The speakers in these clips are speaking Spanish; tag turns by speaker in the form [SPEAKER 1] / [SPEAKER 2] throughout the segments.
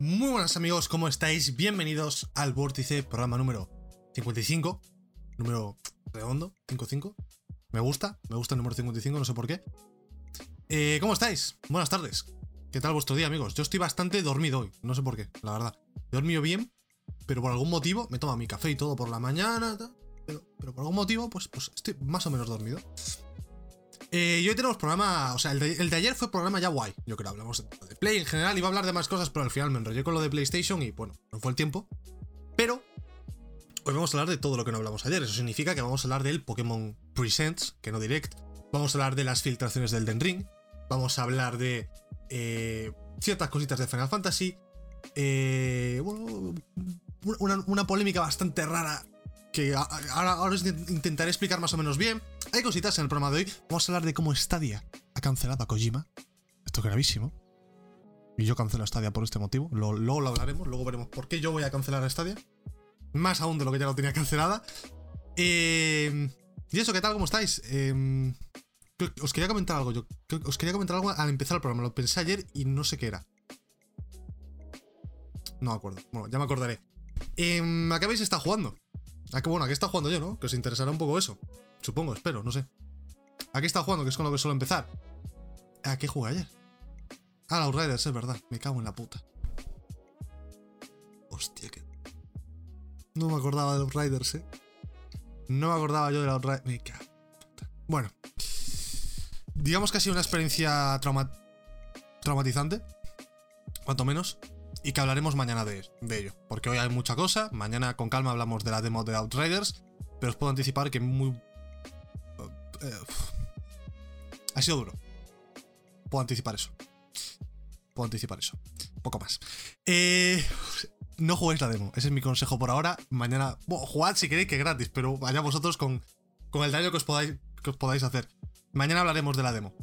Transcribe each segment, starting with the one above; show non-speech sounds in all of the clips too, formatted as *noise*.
[SPEAKER 1] Muy buenas amigos, ¿cómo estáis? Bienvenidos al Vórtice, programa número 55. Número redondo, 55. Me gusta, me gusta el número 55, no sé por qué. Eh, ¿Cómo estáis? Buenas tardes. ¿Qué tal vuestro día, amigos? Yo estoy bastante dormido hoy, no sé por qué, la verdad. He dormido bien, pero por algún motivo me tomo mi café y todo por la mañana, pero, por algún motivo, pues, pues estoy más o menos dormido. Eh, y hoy tenemos programa, o sea, el de, ayer fue programa ya guay, yo creo, hablamos Play en general, iba a hablar de más cosas, pero al final me enrollé con lo de PlayStation y bueno, no fue el tiempo. Pero hoy vamos a hablar de todo lo que no hablamos ayer, eso significa que vamos a hablar del Pokémon Presents, que no Direct, vamos a hablar de las filtraciones del Den Ring, vamos a hablar de eh, ciertas cositas de Final Fantasy, eh, bueno, una, una polémica bastante rara que ahora, os intentaré explicar más o menos bien. Hay cositas en el programa de hoy. Vamos a hablar de cómo Stadia ha cancelado a Kojima. Esto es gravísimo. Y yo cancelo Stadia por este motivo. Luego, lo hablaremos, luego veremos por qué yo voy a cancelar Stadia. Más aún de lo que ya lo tenía cancelada. Eh, y eso, ¿qué tal? ¿Cómo estáis? Eh, os quería comentar algo. Yo os quería comentar algo al empezar el programa. Lo pensé ayer y no sé qué era. No me acuerdo. Bueno, ya me acordaré. Eh, ¿A qué habéis estado jugando? ¿A qué bueno? ¿A qué está jugando yo, no? Que os interesará un poco eso. Supongo, espero, no sé. ¿A qué está jugando? Que es con lo que suelo empezar. ¿A qué jugué ayer? Ah, la Outriders, es verdad. Me cago en la puta. Hostia, que. No me acordaba de Outriders, eh. No me acordaba yo de la Outriders. Me cago. Bueno. Digamos que ha sido una experiencia trauma... traumatizante. Cuanto menos y que hablaremos mañana de, ello, porque hoy hay mucha cosa, mañana con calma hablamos de la demo de Outriders, pero os puedo anticipar que muy... Eh, ha sido duro. Puedo anticipar eso. Puedo anticipar eso. Poco más. Eh, no juguéis la demo, ese es mi consejo por ahora. Mañana, bueno, jugad si queréis que gratis, pero vaya vosotros con, con el daño que os, podáis, que os podáis hacer. Mañana hablaremos de la demo.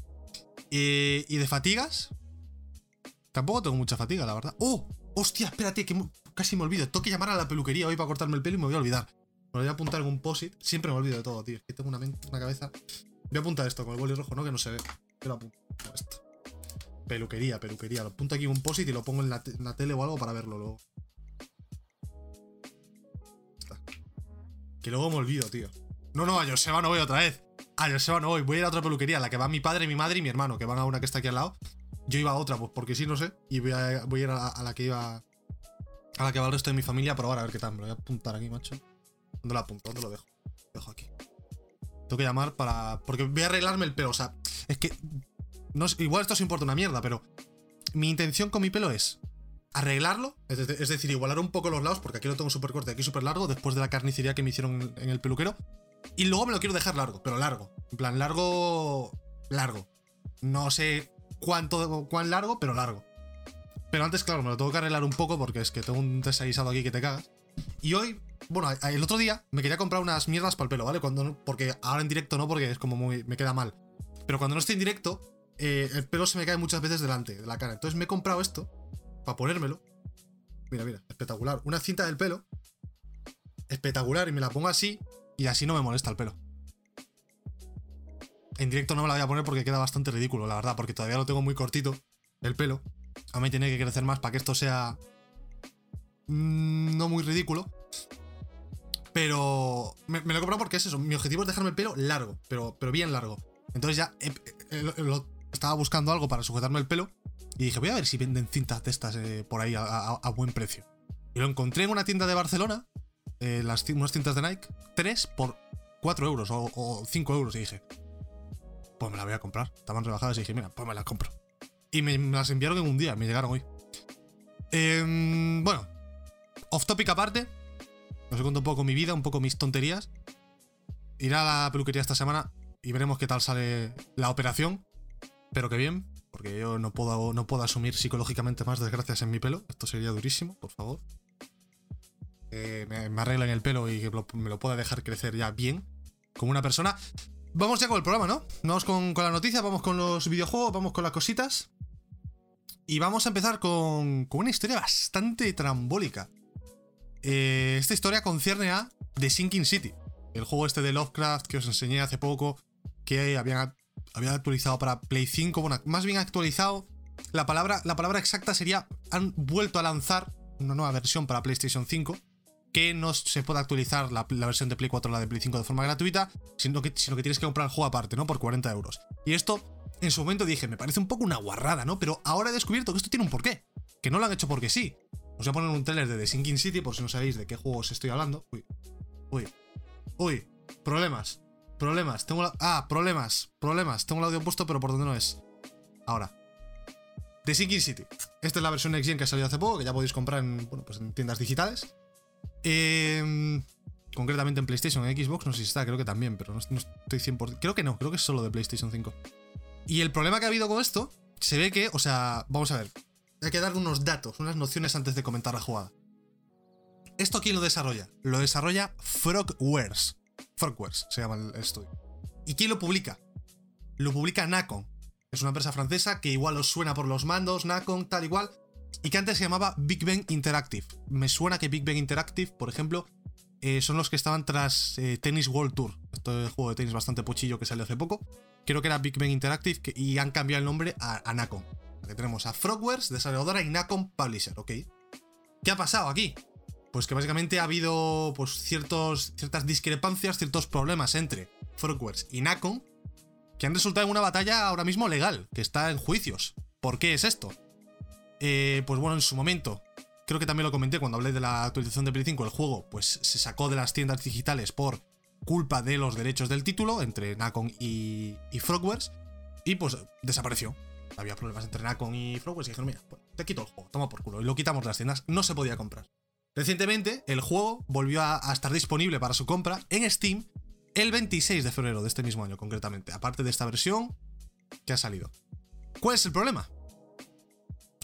[SPEAKER 1] y de fatigas, Tampoco tengo mucha fatiga, la verdad. ¡Oh! ¡Hostia! Espérate, que casi me olvido. Tengo que llamar a la peluquería hoy para cortarme el pelo y me voy a olvidar. Me voy a apuntar algún posit. Siempre me olvido de todo, tío. Es que tengo una, una cabeza. Voy a apuntar esto con el boli rojo, ¿no? Que no se ve. Yo lo apunto. Esto. Peluquería, peluquería. Lo apunto aquí un posit y lo pongo en la, tele o algo para verlo luego. Que luego me olvido, tío. No, no, a Joseba no voy otra vez. A Joseba no voy. Voy a ir a otra peluquería, la que va mi padre, mi madre y mi hermano, que van a una que está aquí al lado. Yo iba a otra, pues porque sí, no sé. Y voy a, voy a ir a la, que iba. A la que va el resto de mi familia probar a ver qué tal. Me voy a apuntar aquí, macho. ¿Dónde lo apunto? ¿Dónde lo dejo? Lo dejo aquí. Tengo que llamar para. Porque voy a arreglarme el pelo. O sea, es que. Igual esto os importa una mierda, pero. Mi intención con mi pelo es arreglarlo, es, decir, igualar un poco los lados, porque aquí lo tengo súper corto y aquí súper largo, después de la carnicería que me hicieron en el peluquero. Y luego me lo quiero dejar largo, pero largo. En plan, largo. Largo. No sé cuánto, cuán largo, pero largo. Pero antes, claro, me lo tengo que arreglar un poco porque es que tengo un desaguisado aquí que te cagas. Y hoy, bueno, el otro día me quería comprar unas mierdas para el pelo, ¿vale? Cuando, porque ahora en directo no, porque es como muy. me queda mal. Pero cuando no estoy en directo, eh, el pelo se me cae muchas veces delante de la cara. Entonces me he comprado esto para ponérmelo. Mira, mira, espectacular. Una cinta del pelo. Espectacular. Y me la pongo así. Y así no me molesta el pelo. En directo no me la voy a poner porque queda bastante ridículo, la verdad, porque todavía lo tengo muy cortito, el pelo. A mí tiene que crecer más para que esto sea... Mm, no muy ridículo. Pero me, lo he comprado porque es eso. Mi objetivo es dejarme el pelo largo, pero, pero bien largo. Entonces ya estaba buscando algo para sujetarme el pelo y dije, voy a ver si venden cintas de estas eh, por ahí a, buen precio. Y lo encontré en una tienda de Barcelona, eh, las, unas cintas de Nike, 3 por 4 euros o, o 5 euros. Y dije, pues me la voy a comprar. Estaban rebajadas y dije, mira, pues me las compro. Y me, las enviaron en un día, me llegaron hoy. Em, bueno, off topic aparte. Os cuento un poco mi vida, un poco mis tonterías. Iré a la peluquería esta semana y veremos qué tal sale la operación. Pero que bien, porque yo no puedo, no puedo asumir psicológicamente más desgracias en mi pelo. Esto sería durísimo, por favor. me, me, arreglen el pelo y que me lo pueda dejar crecer ya bien. Como una persona. Vamos ya con el programa, ¿no? Vamos con, con la noticia, vamos con los videojuegos, vamos con las cositas. Y vamos a empezar con, con una historia bastante trambólica. Eh, esta historia concierne a The Sinking City, el juego este de Lovecraft que os enseñé hace poco, que había, había actualizado para Play 5, bueno, más bien actualizado la palabra, la palabra exacta sería, han vuelto a lanzar una nueva versión para PlayStation 5 que no se puede actualizar la, versión de Play 4 o la de Play 5 de forma gratuita, sino que, sino que tienes que comprar el juego aparte, ¿no? Por 40 euros. Y esto, en su momento dije, me parece un poco una guarrada, ¿no? Pero ahora he descubierto que esto tiene un porqué. Que no lo han hecho porque sí. Os voy a poner un trailer de The Sinking City por si no sabéis de qué juego os estoy hablando. Uy. Uy. Uy. Problemas. Problemas. Tengo la... Ah, problemas. Problemas. Tengo el audio puesto, pero por donde no es. Ahora. The Sinking City. Esta es la versión Next Gen que ha salido hace poco, que ya podéis comprar en, bueno, pues en tiendas digitales. Em, concretamente en PlayStation, en Xbox, no sé si está, creo que también, pero no, estoy 100%. Creo que no, creo que es solo de PlayStation 5. Y el problema que ha habido con esto, se ve que, o sea, vamos a ver. Hay que dar unos datos, unas nociones antes de comentar la jugada. ¿Esto quién lo desarrolla? Lo desarrolla Frogwares. Frogwares se llama el estudio. ¿Y quién lo publica? Lo publica Nacon. Es una empresa francesa que igual os suena por los mandos, Nacon, tal igual y que antes se llamaba Big Bang Interactive. Me suena que Big Bang Interactive, por ejemplo, eh, son los que estaban tras eh, Tennis World Tour. Este juego de tenis bastante pochillo que salió hace poco. Creo que era Big Bang Interactive y han cambiado el nombre a, a Nacon. Aquí tenemos a Frogwares, desarrolladora, y Nacon Publisher, ¿ok? ¿Qué ha pasado aquí? Pues que básicamente ha habido pues, ciertos, ciertas discrepancias, ciertos problemas entre Frogwares y Nacon que han resultado en una batalla ahora mismo legal, que está en juicios. ¿Por qué es esto? Eh, pues bueno, en su momento, creo que también lo comenté cuando hablé de la actualización de Play 5, el juego pues se sacó de las tiendas digitales por culpa de los derechos del título entre Nacon y, Frogwares y pues desapareció. Había problemas entre Nacon y Frogwares y dijeron, mira, pues, te quito el juego, toma por culo. Y lo quitamos de las tiendas, no se podía comprar. Recientemente, el juego volvió a, estar disponible para su compra en Steam el 26 de febrero de este mismo año, concretamente, aparte de esta versión que ha salido. ¿Cuál es el problema?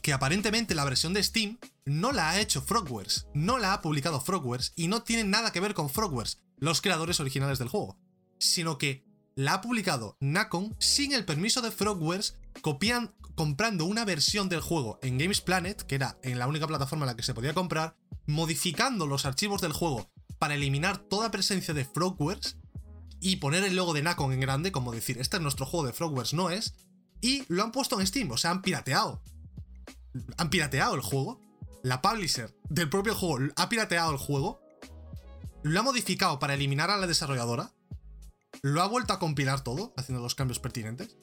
[SPEAKER 1] que aparentemente la versión de Steam no la ha hecho Frogwares, no la ha publicado Frogwares y no tiene nada que ver con Frogwares, los creadores originales del juego, sino que la ha publicado Nacon sin el permiso de Frogwares, copian, comprando una versión del juego en Games Planet, que era en la única plataforma en la que se podía comprar, modificando los archivos del juego para eliminar toda presencia de Frogwares y poner el logo de Nacon en grande, como decir, este es nuestro juego de Frogwares, no es, y lo han puesto en Steam, o sea, han pirateado han pirateado el juego. La publisher del propio juego ha pirateado el juego. Lo ha modificado para eliminar a la desarrolladora. Lo ha vuelto a compilar todo, haciendo los cambios pertinentes.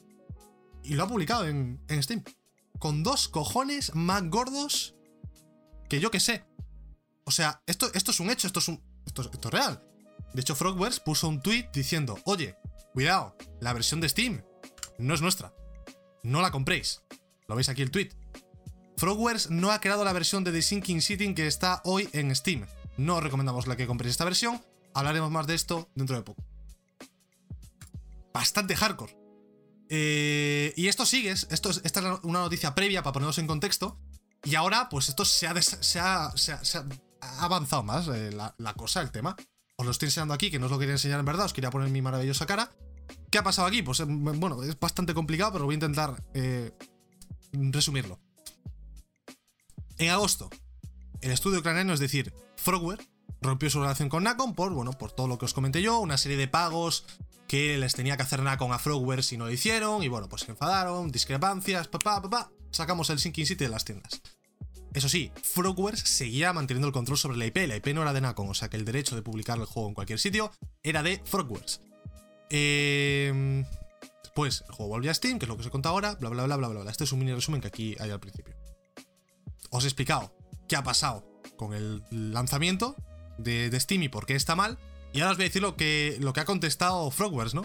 [SPEAKER 1] Y lo ha publicado en, Steam. Con dos cojones más gordos que yo que sé. O sea, esto, esto es un hecho, esto es un. Esto, esto es real. De hecho, Frogwares puso un tweet diciendo: Oye, cuidado, la versión de Steam no es nuestra. No la compréis. Lo veis aquí el tweet. Frogwares no ha creado la versión de The Sinking City que está hoy en Steam. No recomendamos la que compréis esta versión. Hablaremos más de esto dentro de poco. Bastante hardcore. Eh, y esto sigue, esto esta es una noticia previa para ponernos en contexto. Y ahora, pues esto se ha, avanzado más eh, la, cosa, el tema. Os lo estoy enseñando aquí, que no os lo quería enseñar en verdad, os quería poner mi maravillosa cara. ¿Qué ha pasado aquí? Pues eh, bueno, es bastante complicado, pero voy a intentar resumirlo. En agosto, el estudio ucraniano, es decir, Frogware, rompió su relación con Nacon por, bueno, por todo lo que os comenté yo, una serie de pagos que les tenía que hacer Nacon a Frogware si no lo hicieron, y bueno, pues se enfadaron, discrepancias, papá, papá, sacamos el Sinking City de las tiendas. Eso sí, Frogware seguía manteniendo el control sobre la IP, la IP no era de Nacon, o sea que el derecho de publicar el juego en cualquier sitio era de Frogwares. Eh, después, el juego volvió a Steam, que es lo que os he contado ahora, bla, bla, bla, bla, bla. Este es un mini resumen que aquí hay al principio os he explicado qué ha pasado con el lanzamiento de, Steam y por qué está mal. Y ahora os voy a decir lo que, lo que ha contestado Frogwares, ¿no?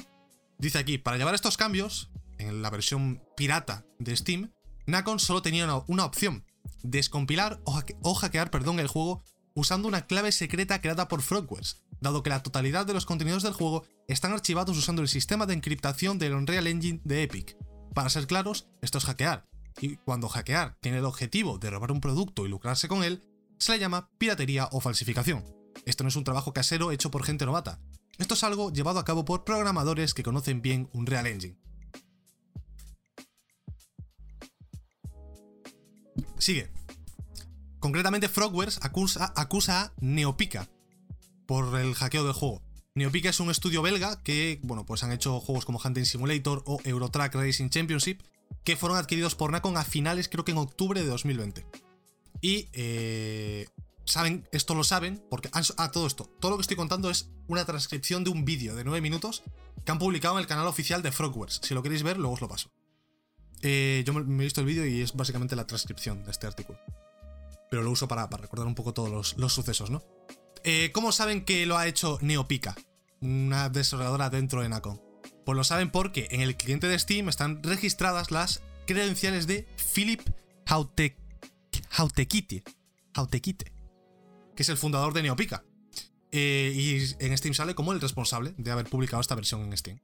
[SPEAKER 1] Dice aquí, para llevar estos cambios, en la versión pirata de Steam, Nacon solo tenía una, opción, descompilar o, hackear perdón, el juego usando una clave secreta creada por Frogwares, dado que la totalidad de los contenidos del juego están archivados usando el sistema de encriptación del Unreal Engine de Epic. Para ser claros, esto es hackear, y cuando hackear tiene el objetivo de robar un producto y lucrarse con él, se le llama piratería o falsificación. Esto no es un trabajo casero hecho por gente novata. Esto es algo llevado a cabo por programadores que conocen bien un Real Engine. Sigue. Concretamente, Frogwares acusa, acusa a Neopica por el hackeo del juego. Neopica es un estudio belga que, bueno, pues han hecho juegos como Hunting Simulator o Eurotrack Racing Championship que fueron adquiridos por Nacon a finales, creo que en octubre de 2020. Y eh, saben, esto lo saben, porque a ah, todo esto, todo lo que estoy contando es una transcripción de un vídeo de 9 minutos que han publicado en el canal oficial de Frogwares. Si lo queréis ver, luego os lo paso. Eh, yo me he visto el vídeo y es básicamente la transcripción de este artículo. Pero lo uso para, recordar un poco todos los, sucesos, ¿no? Eh, ¿Cómo saben que lo ha hecho Neopica? Una desarrolladora dentro de Nacon. Pues lo saben porque en el cliente de Steam están registradas las credenciales de Philip Hautekite, Hautekite, que es el fundador de Neopica. Eh, y en Steam sale como el responsable de haber publicado esta versión en Steam.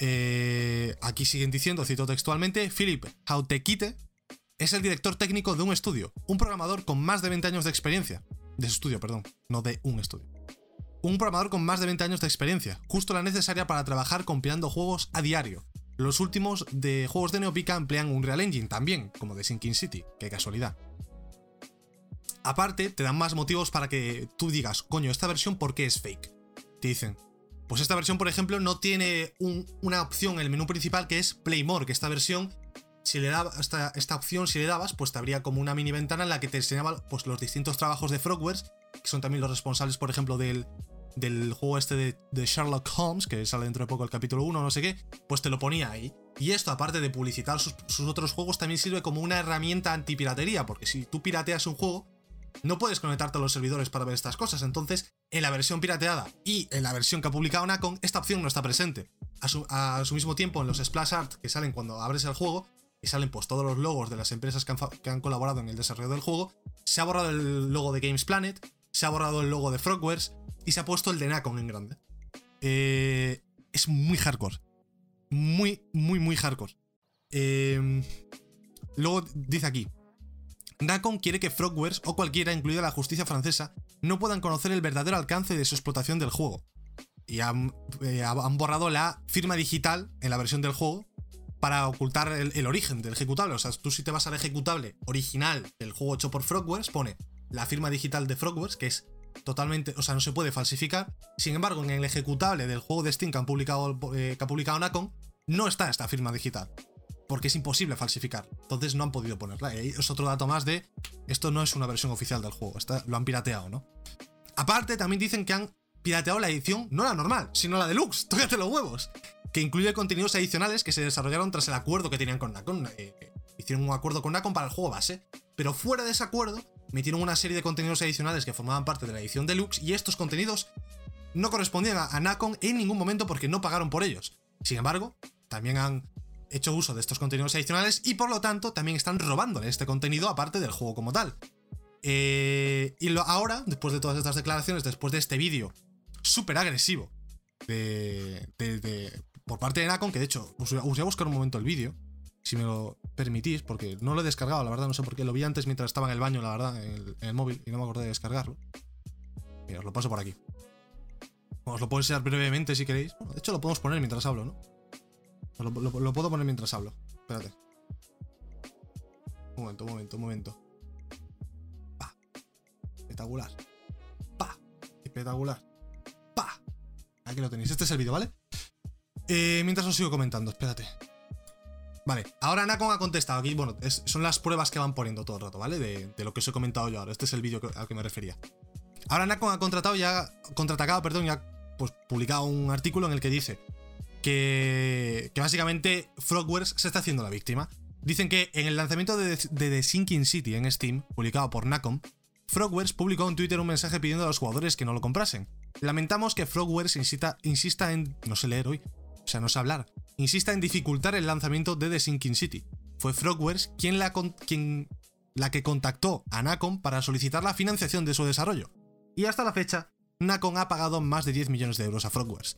[SPEAKER 1] Eh, aquí siguen diciendo, cito textualmente, Philip Hautekite es el director técnico de un estudio, un programador con más de 20 años de experiencia. De su estudio, perdón, no de un estudio. Un programador con más de 20 años de experiencia, justo la necesaria para trabajar compilando juegos a diario. Los últimos de juegos de Neopica emplean un Real Engine también, como de Sinking City, qué casualidad. Aparte, te dan más motivos para que tú digas, coño, esta versión, ¿por qué es fake? Te dicen, pues esta versión, por ejemplo, no tiene una opción en el menú principal que es Play More, que esta versión, si le dabas esta, esta, opción, si le dabas, pues te habría como una mini ventana en la que te enseñaba pues, los distintos trabajos de Frogwares, que son también los responsables, por ejemplo, del, del juego este de, Sherlock Holmes, que sale dentro de poco el capítulo 1, no sé qué, pues te lo ponía ahí. Y esto, aparte de publicitar sus, sus otros juegos, también sirve como una herramienta antipiratería, porque si tú pirateas un juego, no puedes conectarte a los servidores para ver estas cosas. Entonces, en la versión pirateada y en la versión que ha publicado Nacon, esta opción no está presente. A su, mismo tiempo, en los splash art que salen cuando abres el juego, y salen pues todos los logos de las empresas que han, que han colaborado en el desarrollo del juego, se ha borrado el logo de Games Planet, se ha borrado el logo de Frogwares y se ha puesto el de Nacon en grande. Eh, es muy hardcore. Muy, muy, muy hardcore. Eh, luego dice aquí, Nacon quiere que Frogwares o cualquiera, incluida la justicia francesa, no puedan conocer el verdadero alcance de su explotación del juego. Y han, eh, borrado la firma digital en la versión del juego para ocultar el, origen del ejecutable. O sea, tú si te vas al ejecutable original del juego hecho por Frogwares, pone la firma digital de Frogwares, que es totalmente, o sea, no se puede falsificar. Sin embargo, en el ejecutable del juego de Steam que, han publicado, eh, que ha publicado Nacon, no está esta firma digital porque es imposible falsificar. Entonces no han podido ponerla. Y es otro dato más de esto no es una versión oficial del juego, lo han pirateado, ¿no? Aparte, también dicen que han pirateado la edición, no la normal, sino la deluxe, *laughs* tócate los huevos, que incluye contenidos adicionales que se desarrollaron tras el acuerdo que tenían con Nacon. Eh, hicieron un acuerdo con Nacon para el juego base, pero fuera de ese acuerdo metieron una serie de contenidos adicionales que formaban parte de la edición deluxe y estos contenidos no correspondían a, a Nacon en ningún momento porque no pagaron por ellos. Sin embargo, también han hecho uso de estos contenidos adicionales y por lo tanto también están robándole este contenido aparte del juego como tal. Eh, y lo, ahora, después de todas estas declaraciones, después de este vídeo súper agresivo de, por parte de Nacon, que de hecho os, voy a buscar un momento el vídeo, si me lo permitís, porque no lo he descargado, la verdad, no sé por qué, lo vi antes mientras estaba en el baño, la verdad, en el, móvil, y no me acordé de descargarlo. Mira, os lo paso por aquí. Os lo puedo enseñar brevemente si queréis. de hecho, lo podemos poner mientras hablo, ¿no? Lo, puedo poner mientras hablo. Espérate. Un momento, un momento, un momento. Pa. Espectacular. Pa. Espectacular. Pa. Aquí lo tenéis. Este es el vídeo, ¿vale? Eh, mientras os sigo comentando, espérate. Vale, ahora Nacon ha contestado aquí. Bueno, son las pruebas que van poniendo todo el rato, ¿vale? De, lo que os he comentado yo ahora. Este es el vídeo al que me refería. Ahora Nacon ha contratado ya. Contraatacado, perdón, y ha pues, publicado un artículo en el que dice que, básicamente Frogwares se está haciendo la víctima. Dicen que en el lanzamiento de, The Sinking City en Steam, publicado por Nacom, Frogwares publicó en Twitter un mensaje pidiendo a los jugadores que no lo comprasen. Lamentamos que Frogwares insista, en... no sé leer hoy, o sea, no sé hablar. Insista en dificultar el lanzamiento de The Sinking City. Fue Frogwares quien la, la que contactó a Nacom para solicitar la financiación de su desarrollo. Y hasta la fecha, Nacom ha pagado más de 10 millones de euros a Frogwares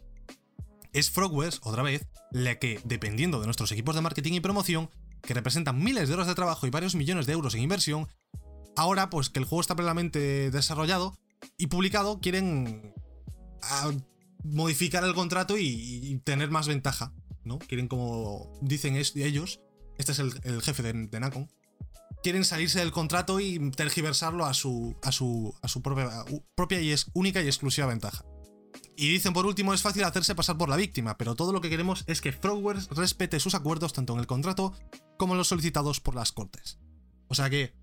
[SPEAKER 1] es Frogwares, otra vez, la que, dependiendo de nuestros equipos de marketing y promoción, que representan miles de horas de trabajo y varios millones de euros en inversión, ahora pues que el juego está plenamente desarrollado y publicado, quieren ah, modificar el contrato y, tener más ventaja, ¿no? Quieren, como dicen ellos, este es el, jefe de, de, Nacon, quieren salirse del contrato y tergiversarlo a su, a su, a su propia, propia y es única y exclusiva ventaja. Y dicen por último, es fácil hacerse pasar por la víctima, pero todo lo que queremos es que Frogwares respete sus acuerdos tanto en el contrato como en los solicitados por las cortes. O sea que,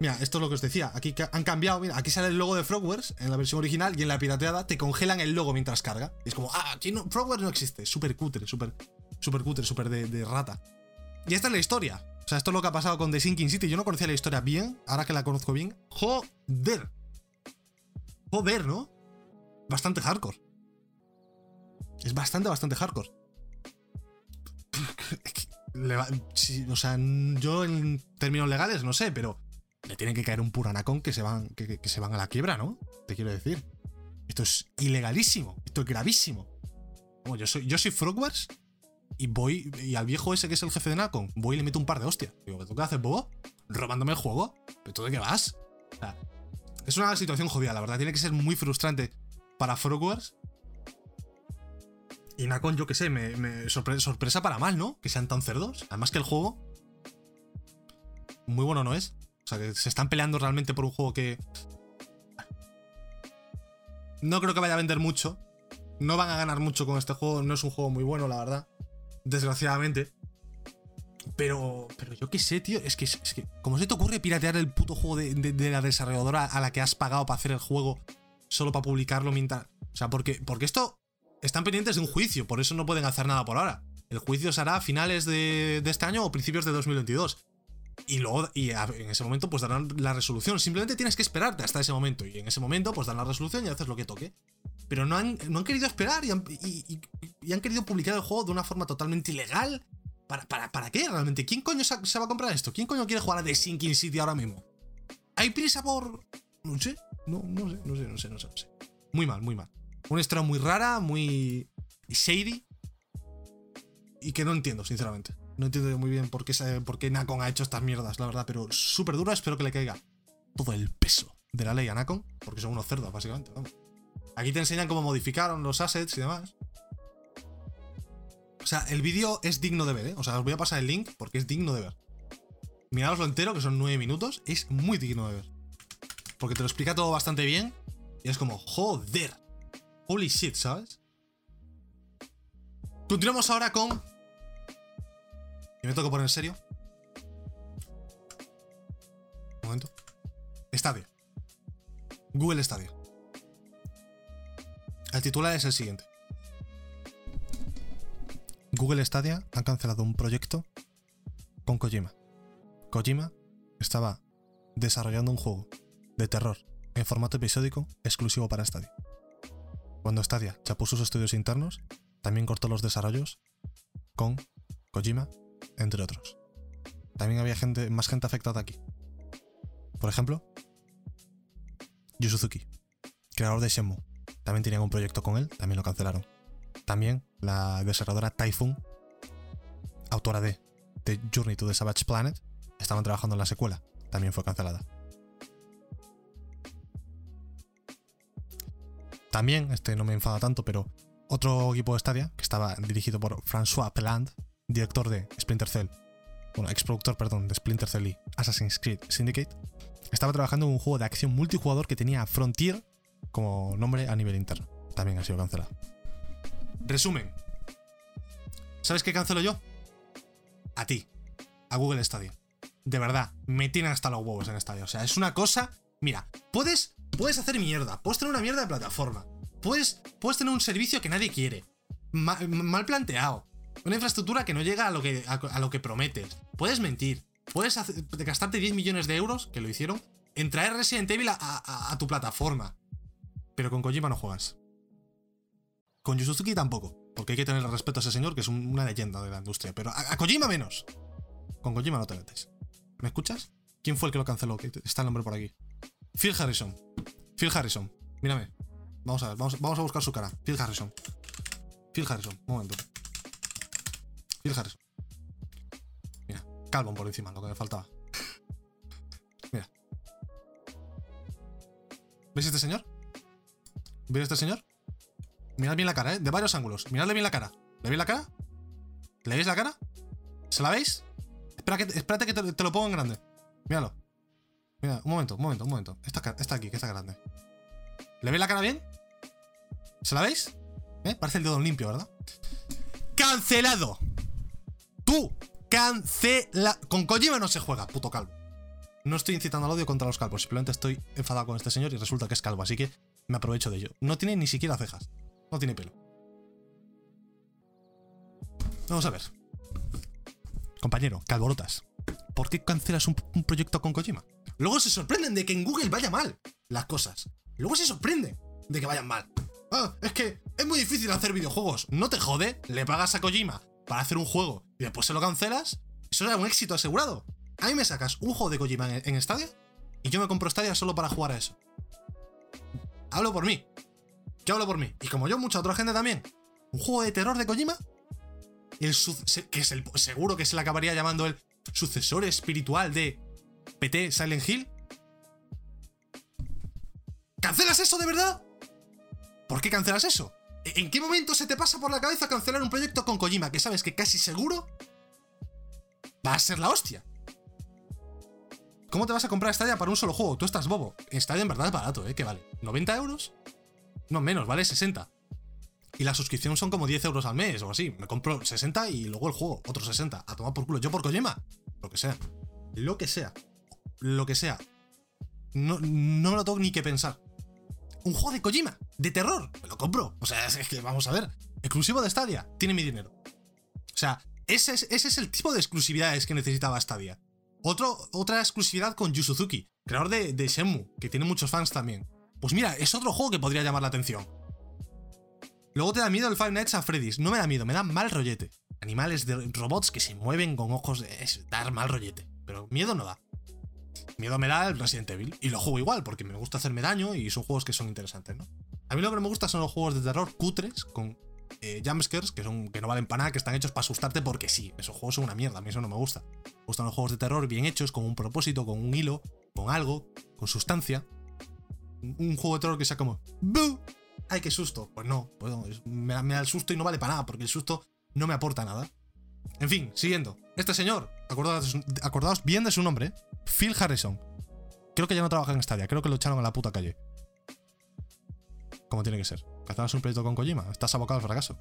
[SPEAKER 1] mira, esto es lo que os decía, aquí han cambiado, mira, aquí sale el logo de Frogwares en la versión original y en la pirateada te congelan el logo mientras carga. Y es como, ah, aquí no, Frogwares no existe, súper cutre, súper, súper cutre, súper de, de rata. Y esta es la historia. O sea, esto es lo que ha pasado con The Sinking City. Yo no conocía la historia bien, ahora que la conozco bien. Joder. Joder, ¿no? Bastante hardcore. Es bastante, bastante hardcore. *laughs* o sea, yo en términos legales no sé, pero le tiene que caer un puranacón que se van, que, se van a la quiebra, ¿no? Te quiero decir. Esto es ilegalísimo. Esto es gravísimo. yo soy, yo soy Frogwares y voy. Y al viejo ese que es el jefe de Nacon, voy y le meto un par de hostias. Digo, ¿tú qué haces, bobo? ¿Robándome el juego? ¿Pero tú de qué vas? O sea, es una situación jodida, la verdad. Tiene que ser muy frustrante para Frogwares y Nacon, yo qué sé, me, sorpresa para mal, ¿no? Que sean tan cerdos. Además que el juego. Muy bueno no es. O sea, que se están peleando realmente por un juego que. No creo que vaya a vender mucho. No van a ganar mucho con este juego. No es un juego muy bueno, la verdad. Desgraciadamente. Pero. Pero yo qué sé, tío. Es que, es que. ¿Cómo se te ocurre piratear el puto juego de, de, la desarrolladora a la que has pagado para hacer el juego solo para publicarlo mientras. O sea, porque, porque esto están pendientes de un juicio, por eso no pueden hacer nada por ahora. El juicio se hará a finales de, este año o principios de 2022. Y luego, y en ese momento, pues darán la resolución. Simplemente tienes que esperarte hasta ese momento. Y en ese momento, pues dan la resolución y haces lo que toque. Pero no han, no han querido esperar y han, han, querido publicar el juego de una forma totalmente ilegal. ¿Para, para, para qué realmente? ¿Quién coño se, va a comprar esto? ¿Quién coño quiere jugar a The Sinking City ahora mismo? ¿Hay prisa por.? No sé. No, no sé, no sé, no sé, no sé. Muy mal, muy mal. Una historia muy rara, muy shady. Y que no entiendo, sinceramente. No entiendo muy bien por qué, por qué Nacon ha hecho estas mierdas, la verdad. Pero súper dura, espero que le caiga todo el peso de la ley a Nacon. Porque son unos cerdos, básicamente. Aquí te enseñan cómo modificaron los assets y demás. O sea, el vídeo es digno de ver, ¿eh? O sea, os voy a pasar el link porque es digno de ver. Miradoslo entero, que son 9 minutos. Es muy digno de ver. Porque te lo explica todo bastante bien. Y es como, joder. Holy shit, ¿sabes? Continuamos ahora con... Y me toca poner en serio. Un momento. Estadio. Google Stadia. El titular es el siguiente. Google Stadia ha cancelado un proyecto con Kojima. Kojima estaba desarrollando un juego de terror en formato episódico exclusivo para Stadia. Cuando Stadia chapó sus estudios internos, también cortó los desarrollos con Kojima, entre otros. También había gente, más gente afectada aquí. Por ejemplo, Yu Suzuki, creador de Shenmue. También tenían un proyecto con él, también lo cancelaron. También la desarrolladora Typhoon, autora de The Journey to the Savage Planet, estaban trabajando en la secuela, también fue cancelada. También, este no me enfada tanto, pero otro equipo de Stadia, que estaba dirigido por François Peland, director de Splinter Cell, bueno, ex productor, perdón, de Splinter Cell y Assassin's Creed Syndicate, estaba trabajando en un juego de acción multijugador que tenía Frontier como nombre a nivel interno. También ha sido cancelado. Resumen. ¿Sabes qué cancelo yo? A ti. A Google Stadia. De verdad, me tienen hasta los huevos en Stadia. O sea, es una cosa. Mira, puedes Puedes hacer mierda, puedes tener una mierda de plataforma, puedes, puedes tener un servicio que nadie quiere, mal, planteado, una infraestructura que no llega a lo que, a, lo que prometes, puedes mentir, puedes gastarte 10 millones de euros, que lo hicieron, en traer Resident Evil a, tu plataforma. Pero con Kojima no juegas. Con Yusuzuki tampoco, porque hay que tener respeto a ese señor que es una leyenda de la industria, pero a, Kojima menos. Con Kojima no te metes. ¿Me escuchas? ¿Quién fue el que lo canceló? está el nombre por aquí. Phil Harrison. Phil Harrison. Mírame. Vamos a ver, vamos, a buscar su cara. Phil Harrison. Phil Harrison, un momento. Phil Harrison. Mira, calvo por encima, lo que me faltaba. Mira. ¿Veis este señor? ¿Veis este señor? Mirad bien la cara, ¿eh? De varios ángulos. Miradle bien la cara. ¿Le veis la cara? ¿Le veis la cara? ¿Se la veis? Espera espérate que te, te lo pongo en grande. Míralo. Mira, un momento, un momento, un momento. Esta, aquí, que está grande. ¿Le veis la cara bien? ¿Se la veis? ¿Eh? Parece el dedo limpio, ¿verdad? ¡Cancelado! Tú, cancela. Con Kojima no se juega, puto calvo. No estoy incitando al odio contra los calvos, simplemente estoy enfadado con este señor y resulta que es calvo, así que me aprovecho de ello. No tiene ni siquiera cejas, no tiene pelo. Vamos a ver. Compañero, calvorotas. ¿Por qué cancelas un, un proyecto con Kojima? Luego se sorprenden de que en Google vaya mal las cosas. Luego se sorprenden de que vayan mal. Ah, es que es muy difícil hacer videojuegos. No te jode, le pagas a Kojima para hacer un juego y después se lo cancelas. Eso era un éxito asegurado. A mí me sacas un juego de Kojima en, en Stadia y yo me compro Stadia solo para jugar a eso. Hablo por mí. Yo hablo por mí. Y como yo, mucha otra gente también. Un juego de terror de Kojima. Que es el, seguro que se le acabaría llamando el sucesor espiritual de PT Silent Hill. ¿Cancelas eso de verdad? ¿Por qué cancelas eso? ¿En qué momento se te pasa por la cabeza cancelar un proyecto con Kojima que sabes que casi seguro va a ser la hostia? ¿Cómo te vas a comprar Stadia para un solo juego? Tú estás bobo. Stadia en verdad es barato, ¿eh? ¿Qué vale? ¿90 euros? No, menos, vale 60. Y la suscripción son como 10 euros al mes o así. Me compro 60 y luego el juego, otros 60. A tomar por culo. Yo por Kojima. Lo que sea. Lo que sea. Lo que sea. No, no me lo tengo ni que pensar. Un juego de Kojima, de terror. Me lo compro. O sea, es que vamos a ver. Exclusivo de Stadia. Tiene mi dinero. O sea, ese es, ese es el tipo de exclusividades que necesitaba Stadia. Otro, otra exclusividad con Yu Suzuki, creador de, de Shenmue, que tiene muchos fans también. Pues mira, es otro juego que podría llamar la atención. Luego te da miedo el Five Nights at Freddy's. No me da miedo, me da mal rollete. Animales de robots que se mueven con ojos. Es dar mal rollete. Pero miedo no da. Miedo me da el Resident Evil. Y lo juego igual, porque me gusta hacerme daño y son juegos que son interesantes, ¿no? A mí lo que me gusta son los juegos de terror cutres, con eh, jumpscares, que, son, que no valen para nada, que están hechos para asustarte porque sí. Esos juegos son una mierda, a mí eso no me gusta. Me gustan los juegos de terror bien hechos, con un propósito, con un hilo, con algo, con sustancia. Un juego de terror que sea como. ¡Boo! ¡Ay, qué susto! Pues no, pues me, da el susto y no vale para nada, porque el susto no me aporta nada. En fin, siguiendo. Este señor, acordaos, acordaos bien de su nombre, ¿eh? Phil Harrison. Creo que ya no trabaja en Stadia, creo que lo echaron a la puta calle. Como tiene que ser. Cancelas un proyecto con Kojima, estás abocado al fracaso.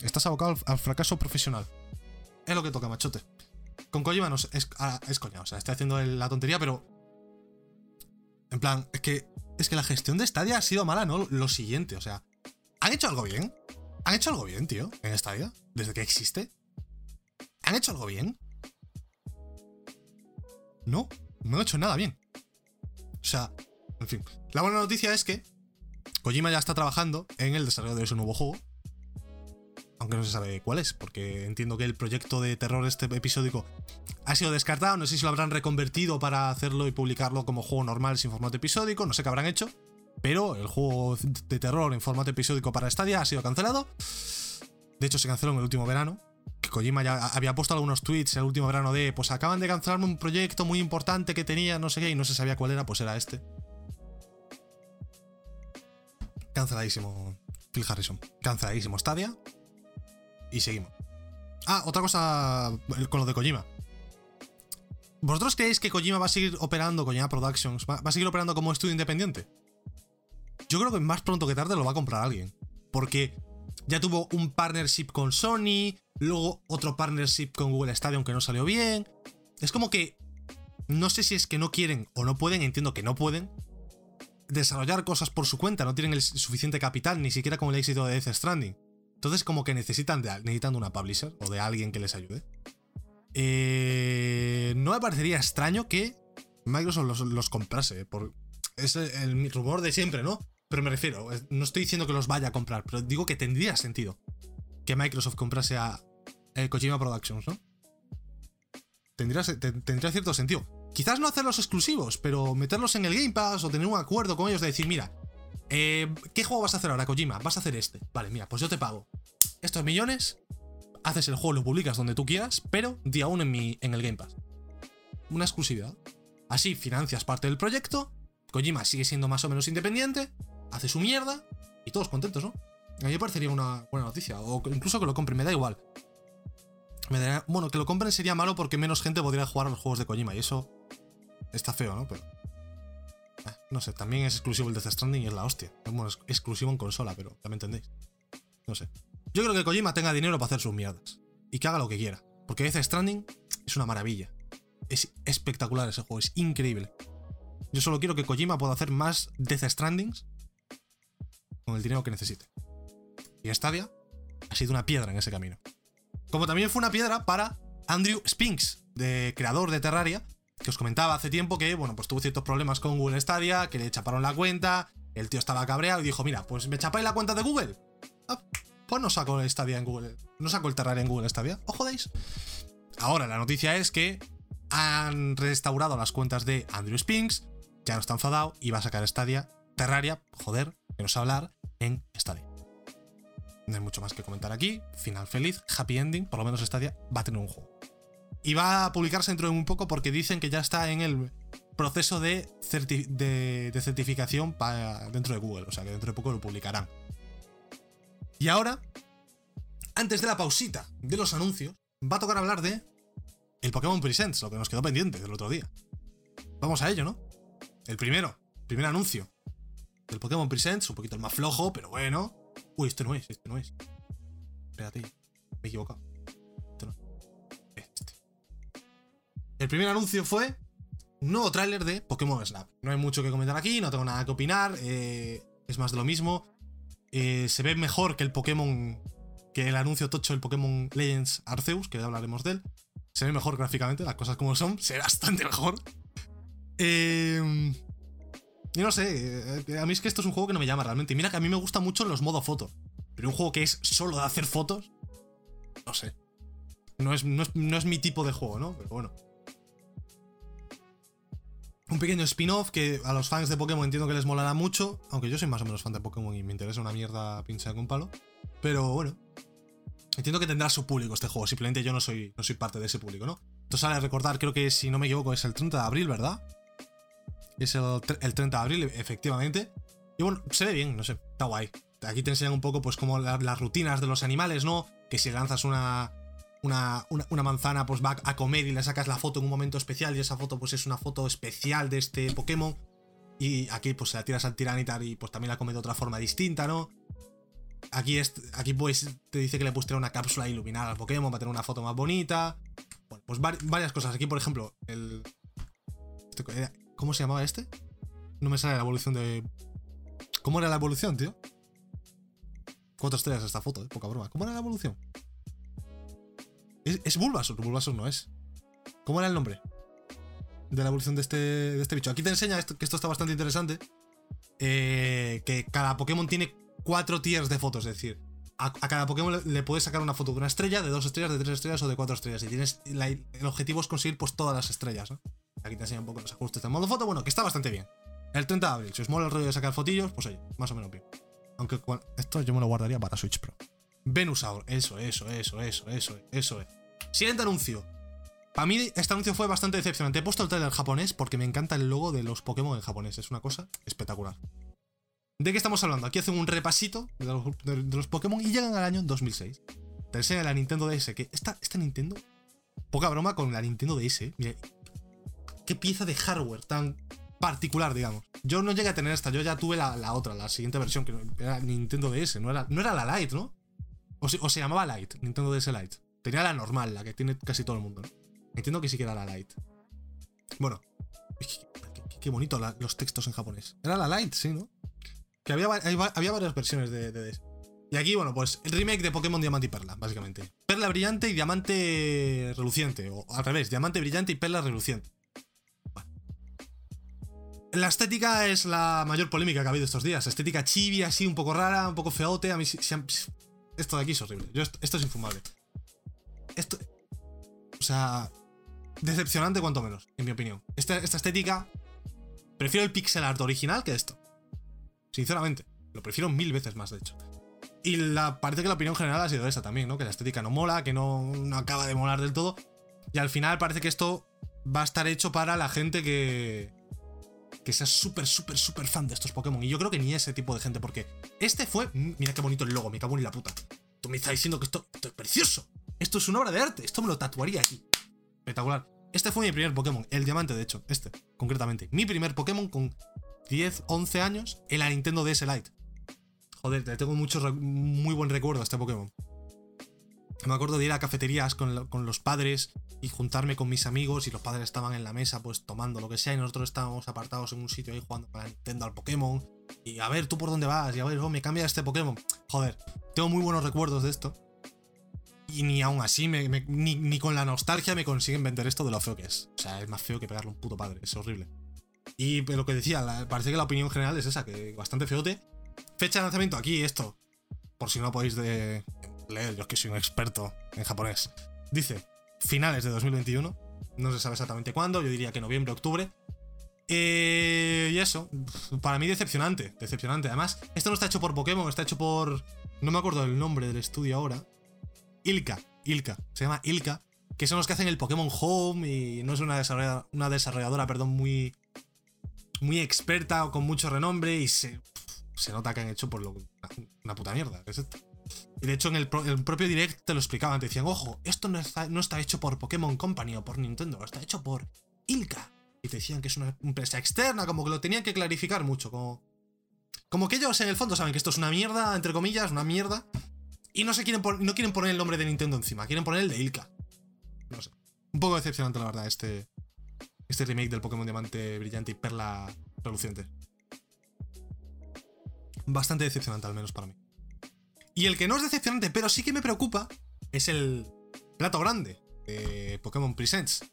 [SPEAKER 1] Estás abocado al fracaso profesional. Es lo que toca, machote. Con Kojima no es, ah, es coña, o sea, está haciendo la tontería, pero. En plan, es que. Es que la gestión de Stadia ha sido mala, ¿no? Lo siguiente, o sea. ¿Han hecho algo bien? ¿Han hecho algo bien, tío? En Stadia, desde que existe. ¿Han hecho algo bien? No, no han hecho nada bien. O sea, en fin. La buena noticia es que Kojima ya está trabajando en el desarrollo de su nuevo juego. Aunque no se sabe cuál es, porque entiendo que el proyecto de terror este episódico ha sido descartado. No sé si lo habrán reconvertido para hacerlo y publicarlo como juego normal sin formato episódico. No sé qué habrán hecho. Pero el juego de terror en formato episódico para Stadia ha sido cancelado. De hecho, se canceló en el último verano. Que Kojima ya había puesto algunos tweets el último verano de, pues acaban de cancelarme un proyecto muy importante que tenía, no sé qué, y no se sabía cuál era, pues era este. Canceladísimo. Phil Harrison. Canceladísimo. Stadia. Y seguimos. Ah, otra cosa con lo de Kojima. ¿Vosotros creéis que Kojima va a seguir operando, Kojima Productions, va, a seguir operando como estudio independiente? Yo creo que más pronto que tarde lo va a comprar alguien. Porque ya tuvo un partnership con Sony, luego otro partnership con Google Stadia, aunque no salió bien. Es como que. No sé si es que no quieren o no pueden, entiendo que no pueden, desarrollar cosas por su cuenta, no tienen el suficiente capital, ni siquiera con el éxito de Death Stranding. Entonces, como que necesitan de, una publisher o de alguien que les ayude. Eh, no me parecería extraño que Microsoft los, comprase. Por, es el, rumor de siempre, ¿no? Pero me refiero, no estoy diciendo que los vaya a comprar, pero digo que tendría sentido que Microsoft comprase a eh, Kojima Productions, ¿no? Tendría, cierto sentido. Quizás no hacerlos exclusivos, pero meterlos en el Game Pass o tener un acuerdo con ellos de decir, mira, eh, ¿qué juego vas a hacer ahora, Kojima? Vas a hacer este. Vale, mira, pues yo te pago estos millones, haces el juego, lo publicas donde tú quieras, pero día uno en, en el Game Pass. Una exclusividad. Así financias parte del proyecto, Kojima sigue siendo más o menos independiente, hace su mierda y todos contentos, ¿no? A mí me parecería una buena noticia, o incluso que lo compren, me da igual. bueno, que lo compren sería malo porque menos gente podría jugar a los juegos de Kojima y eso Está feo, ¿no? Pero. no sé, también es exclusivo el Death Stranding y es la hostia. Bueno, es exclusivo en consola, pero ya me entendéis. No sé. Yo creo que Kojima tenga dinero para hacer sus mierdas. Y que haga lo que quiera. Porque Death Stranding es una maravilla. Es espectacular ese juego, es increíble. Yo solo quiero que Kojima pueda hacer más Death Strandings con el dinero que necesite. Y Stadia ha sido una piedra en ese camino. Como también fue una piedra para Andrew Spinks, de creador de Terraria, que os comentaba hace tiempo que, bueno, pues tuvo ciertos problemas con Google Stadia, que le chaparon la cuenta, el tío estaba cabreado y dijo, mira, pues me chapáis la cuenta de Google. Ah, pues no saco el Stadia en Google, no saco el Terraria en Google Stadia, ¿os jodéis? Ahora la noticia es que han restaurado las cuentas de Andrew Spinks, ya no está enfadado y va a sacar Stadia, Terraria, joder, que nos hablar, en Stadia. No hay mucho más que comentar aquí, final feliz, happy ending, por lo menos Stadia va a tener un juego. Y va a publicarse dentro de un poco porque dicen que ya está en el proceso de, de, certificación para dentro de Google. O sea que dentro de poco lo publicarán. Y ahora, antes de la pausita de los anuncios, va a tocar hablar de el Pokémon Presents, lo que nos quedó pendiente del otro día. Vamos a ello, ¿no? El primero, primer anuncio del Pokémon Presents, un poquito el más flojo, pero bueno. Uy, este no es, este no es. Espérate, me he equivocado. El primer anuncio fue un nuevo tráiler de Pokémon Snap. No hay mucho que comentar aquí, no tengo nada que opinar, eh, es más de lo mismo. Eh, se ve mejor que el Pokémon, que el anuncio tocho del Pokémon Legends Arceus, que ya hablaremos de él. Se ve mejor gráficamente, las cosas como son, se ve bastante mejor. Eh, y no sé, a mí es que esto es un juego que no me llama realmente. Mira que a mí me gustan mucho los modos foto. Pero un juego que es solo de hacer fotos, no sé. No es, no es mi tipo de juego, ¿no? Pero bueno un pequeño spin-off que a los fans de Pokémon entiendo que les molará mucho, aunque yo soy más o menos fan de Pokémon y me interesa una mierda pinchada con palo. Pero bueno, entiendo que tendrá su público este juego, simplemente yo no soy, no soy parte de ese público, ¿no? Entonces, recordar, creo que si no me equivoco es el 30 de abril, ¿verdad? Es el, 30 de abril, efectivamente. Y bueno, se ve bien, no sé, está guay. Aquí te enseñan un poco, pues, como las rutinas de los animales, ¿no? Que si lanzas una, una, manzana pues va a comer y le sacas la foto en un momento especial y esa foto pues es una foto especial de este Pokémon. Y aquí pues se la tiras al Tiranitar y pues también la come de otra forma distinta, ¿no? Aquí, aquí pues te dice que le puedes una cápsula iluminada al Pokémon para tener una foto más bonita. Bueno, pues varias cosas. Aquí, por ejemplo, el... ¿Cómo se llamaba este? No me sale la evolución de... ¿Cómo era la evolución, tío? Cuatro estrellas esta foto, ¿eh? poca broma. ¿Cómo era la evolución? Es, es Bulbasaur, Bulbasaur no es. ¿Cómo era el nombre? De la evolución de este, de este bicho. Aquí te enseña esto, que esto está bastante interesante. Eh, que cada Pokémon tiene cuatro tiers de fotos, es decir, a, cada Pokémon le, puedes sacar una foto de una estrella, de dos estrellas, de tres estrellas o de cuatro estrellas. Y tienes el objetivo es conseguir pues todas las estrellas, ¿no? Aquí te enseña un poco los ajustes del modo foto, bueno, que está bastante bien. El 30 de abril, si os mola el rollo de sacar fotillos, pues oye, más o menos bien. Aunque esto yo me lo guardaría para Switch Pro. Venusaur, eso, eso, eso, eso, eso, eso es. Siguiente anuncio. Para mí este anuncio fue bastante decepcionante. He puesto el trailer japonés porque me encanta el logo de los Pokémon en japonés. Es una cosa espectacular. ¿De qué estamos hablando? Aquí hacen un repasito de los, Pokémon y llegan al año 2006. Te enseña la Nintendo DS, que esta, esta Nintendo... Poca broma con la Nintendo DS. Mira, qué pieza de hardware tan particular, digamos. Yo no llegué a tener esta, yo ya tuve la, otra, la siguiente versión, que era Nintendo DS, no era, no era la Lite, ¿no? O se, llamaba Lite, Nintendo DS Lite. Tenía la normal, la que tiene casi todo el mundo, ¿no? Entiendo que sí que era la light. Bueno, qué, bonito los textos en japonés. Era la light, sí, ¿no? Que había, había varias versiones de, de, Y aquí, bueno, pues el remake de Pokémon Diamante y Perla, básicamente. Perla brillante y diamante reluciente. O al revés, diamante brillante y perla reluciente. La estética es la mayor polémica que ha habido estos días. Estética chibi, así, un poco rara, un poco feote. A mí, esto de aquí es horrible. esto es infumable. Esto. O sea. Decepcionante, cuanto menos, en mi opinión. Esta, esta estética. Prefiero el pixel art original que esto. Sinceramente. Lo prefiero mil veces más, de hecho. Y la, parece que la opinión general ha sido esa también, ¿no? Que la estética no mola, que no, no acaba de molar del todo. Y al final parece que esto va a estar hecho para la gente que. Que sea súper, súper, súper fan de estos Pokémon. Y yo creo que ni ese tipo de gente, porque este fue. Mira qué bonito el logo, me cago en la puta. Tú me estás diciendo que esto, esto es precioso. Esto es una obra de arte. Esto me lo tatuaría aquí. Espectacular. Este fue mi primer Pokémon. El diamante, de hecho. Este, concretamente. Mi primer Pokémon con 10, 11 años en la Nintendo DS Lite. Joder, tengo mucho, muy buen recuerdo a este Pokémon. Me acuerdo de ir a cafeterías con, con, los padres y juntarme con mis amigos y los padres estaban en la mesa pues tomando lo que sea y nosotros estábamos apartados en un sitio ahí jugando la Nintendo al Pokémon y a ver tú por dónde vas y a ver, oh, me cambia este Pokémon. Joder, tengo muy buenos recuerdos de esto. Y ni aún así, ni, con la nostalgia me consiguen vender esto de lo feo que es. O sea, es más feo que pegarle a un puto padre, es horrible. Y lo que decía, parece que la opinión general es esa, que bastante feote. Fecha de lanzamiento aquí, esto. Por si no podéis leer, yo es que soy un experto en japonés. Dice, finales de 2021. No se sabe exactamente cuándo, yo diría que noviembre, octubre. Eh, y eso, para mí decepcionante, decepcionante. Además, esto no está hecho por Pokémon, está hecho por... No me acuerdo del nombre del estudio ahora. Ilka, Ilka, se llama Ilka, que son los que hacen el Pokémon Home y no es una desarrolladora, una desarrolladora perdón, muy, muy experta o con mucho renombre y se, se nota que han hecho por lo, una puta mierda. Y de hecho en el, propio direct te lo explicaban, te decían, ojo, esto no está, no está hecho por Pokémon Company o por Nintendo, está hecho por Ilka. Y te decían que es una empresa externa, como que lo tenían que clarificar mucho, como... Como que ellos en el fondo saben que esto es una mierda, entre comillas, una mierda, y no, se quieren no quieren poner el nombre de Nintendo encima, quieren poner el de Ilka. No sé. Un poco decepcionante, la verdad, este, este remake del Pokémon Diamante Brillante y Perla Reluciente. Bastante decepcionante, al menos para mí. Y el que no es decepcionante, pero sí que me preocupa, es el plato grande de Pokémon Presents.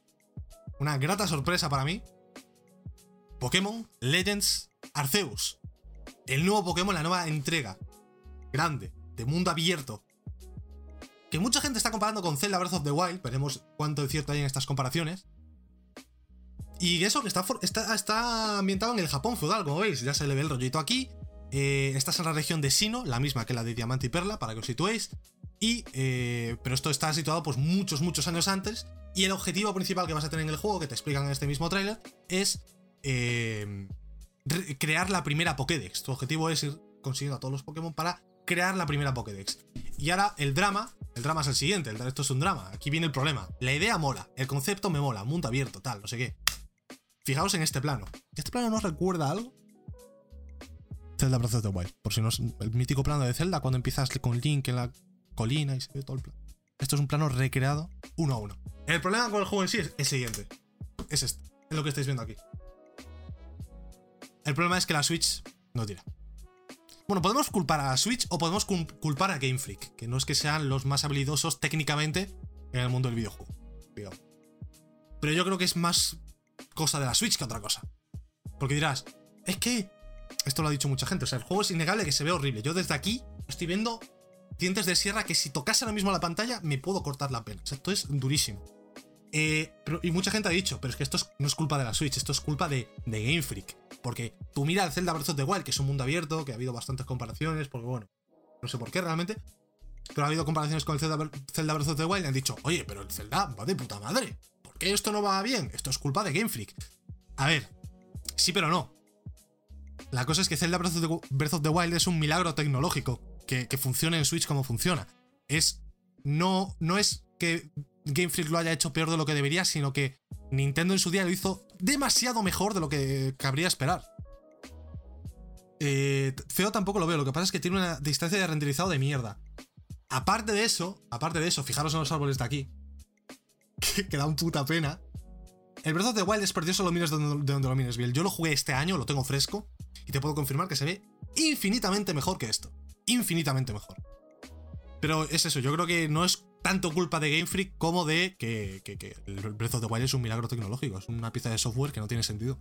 [SPEAKER 1] Una grata sorpresa para mí. Pokémon Legends Arceus. El nuevo Pokémon, la nueva entrega. Grande de mundo abierto, que mucha gente está comparando con Zelda Breath of the Wild, veremos cuánto de cierto hay en estas comparaciones. Y eso que está, está, ambientado en el Japón feudal, como veis, ya se le ve el rollito aquí. Eh, estás en la región de Sino, la misma que la de Diamante y Perla, para que os situéis. Y, eh, pero esto está situado pues muchos, muchos años antes. Y el objetivo principal que vas a tener en el juego, que te explican en este mismo tráiler, es eh, crear la primera Pokédex. Tu objetivo es ir consiguiendo a todos los Pokémon para crear la primera Pokédex. Y ahora el drama, el drama es el siguiente, el, esto es un drama, aquí viene el problema. La idea mola, el concepto me mola, mundo abierto, tal, no sé qué. Fijaos en este plano. ¿Este plano nos recuerda algo? Zelda Breath of the Wild, por si no es el mítico plano de Zelda cuando empiezas con Link en la colina y se ve todo el plano. Esto es un plano recreado uno a uno. El problema con el juego en sí es el siguiente. Es este, es lo que estáis viendo aquí. El problema es que la Switch no tira. Bueno, podemos culpar a Switch o podemos culpar a Game Freak, que no es que sean los más habilidosos técnicamente en el mundo del videojuego. Pero yo creo que es más cosa de la Switch que otra cosa. Porque dirás, es que. Esto lo ha dicho mucha gente. O sea, el juego es innegable que se ve horrible. Yo desde aquí estoy viendo dientes de sierra que si tocase ahora mismo la pantalla me puedo cortar la pena. O sea, esto es durísimo. Eh, y mucha gente ha dicho, pero es que esto no es culpa de la Switch, esto es culpa de, Game Freak. Porque tú mira el Zelda Breath of the Wild, que es un mundo abierto, que ha habido bastantes comparaciones, porque bueno, no sé por qué realmente, pero ha habido comparaciones con el Zelda, Zelda Breath of the Wild y han dicho, oye, pero el Zelda va de puta madre. ¿Por qué esto no va bien? Esto es culpa de Game Freak. A ver, sí, pero no. La cosa es que Zelda Breath of the, Wild es un milagro tecnológico que, que funcione en Switch como funciona. Es. No, no es que Game Freak lo haya hecho peor de lo que debería, sino que Nintendo en su día lo hizo demasiado mejor de lo que cabría esperar. Eh, feo tampoco lo veo, lo que pasa es que tiene una distancia de renderizado de mierda. Aparte de eso, aparte de eso, fijaros en los árboles de aquí, *laughs* que, da un puta pena. El Breath of the Wild es precioso lo mires de donde, lo mires bien. Yo lo jugué este año, lo tengo fresco, y te puedo confirmar que se ve infinitamente mejor que esto. Infinitamente mejor. Pero es eso, yo creo que no es tanto culpa de Game Freak como de que, el Breath of the Wild es un milagro tecnológico. Es una pieza de software que no tiene sentido.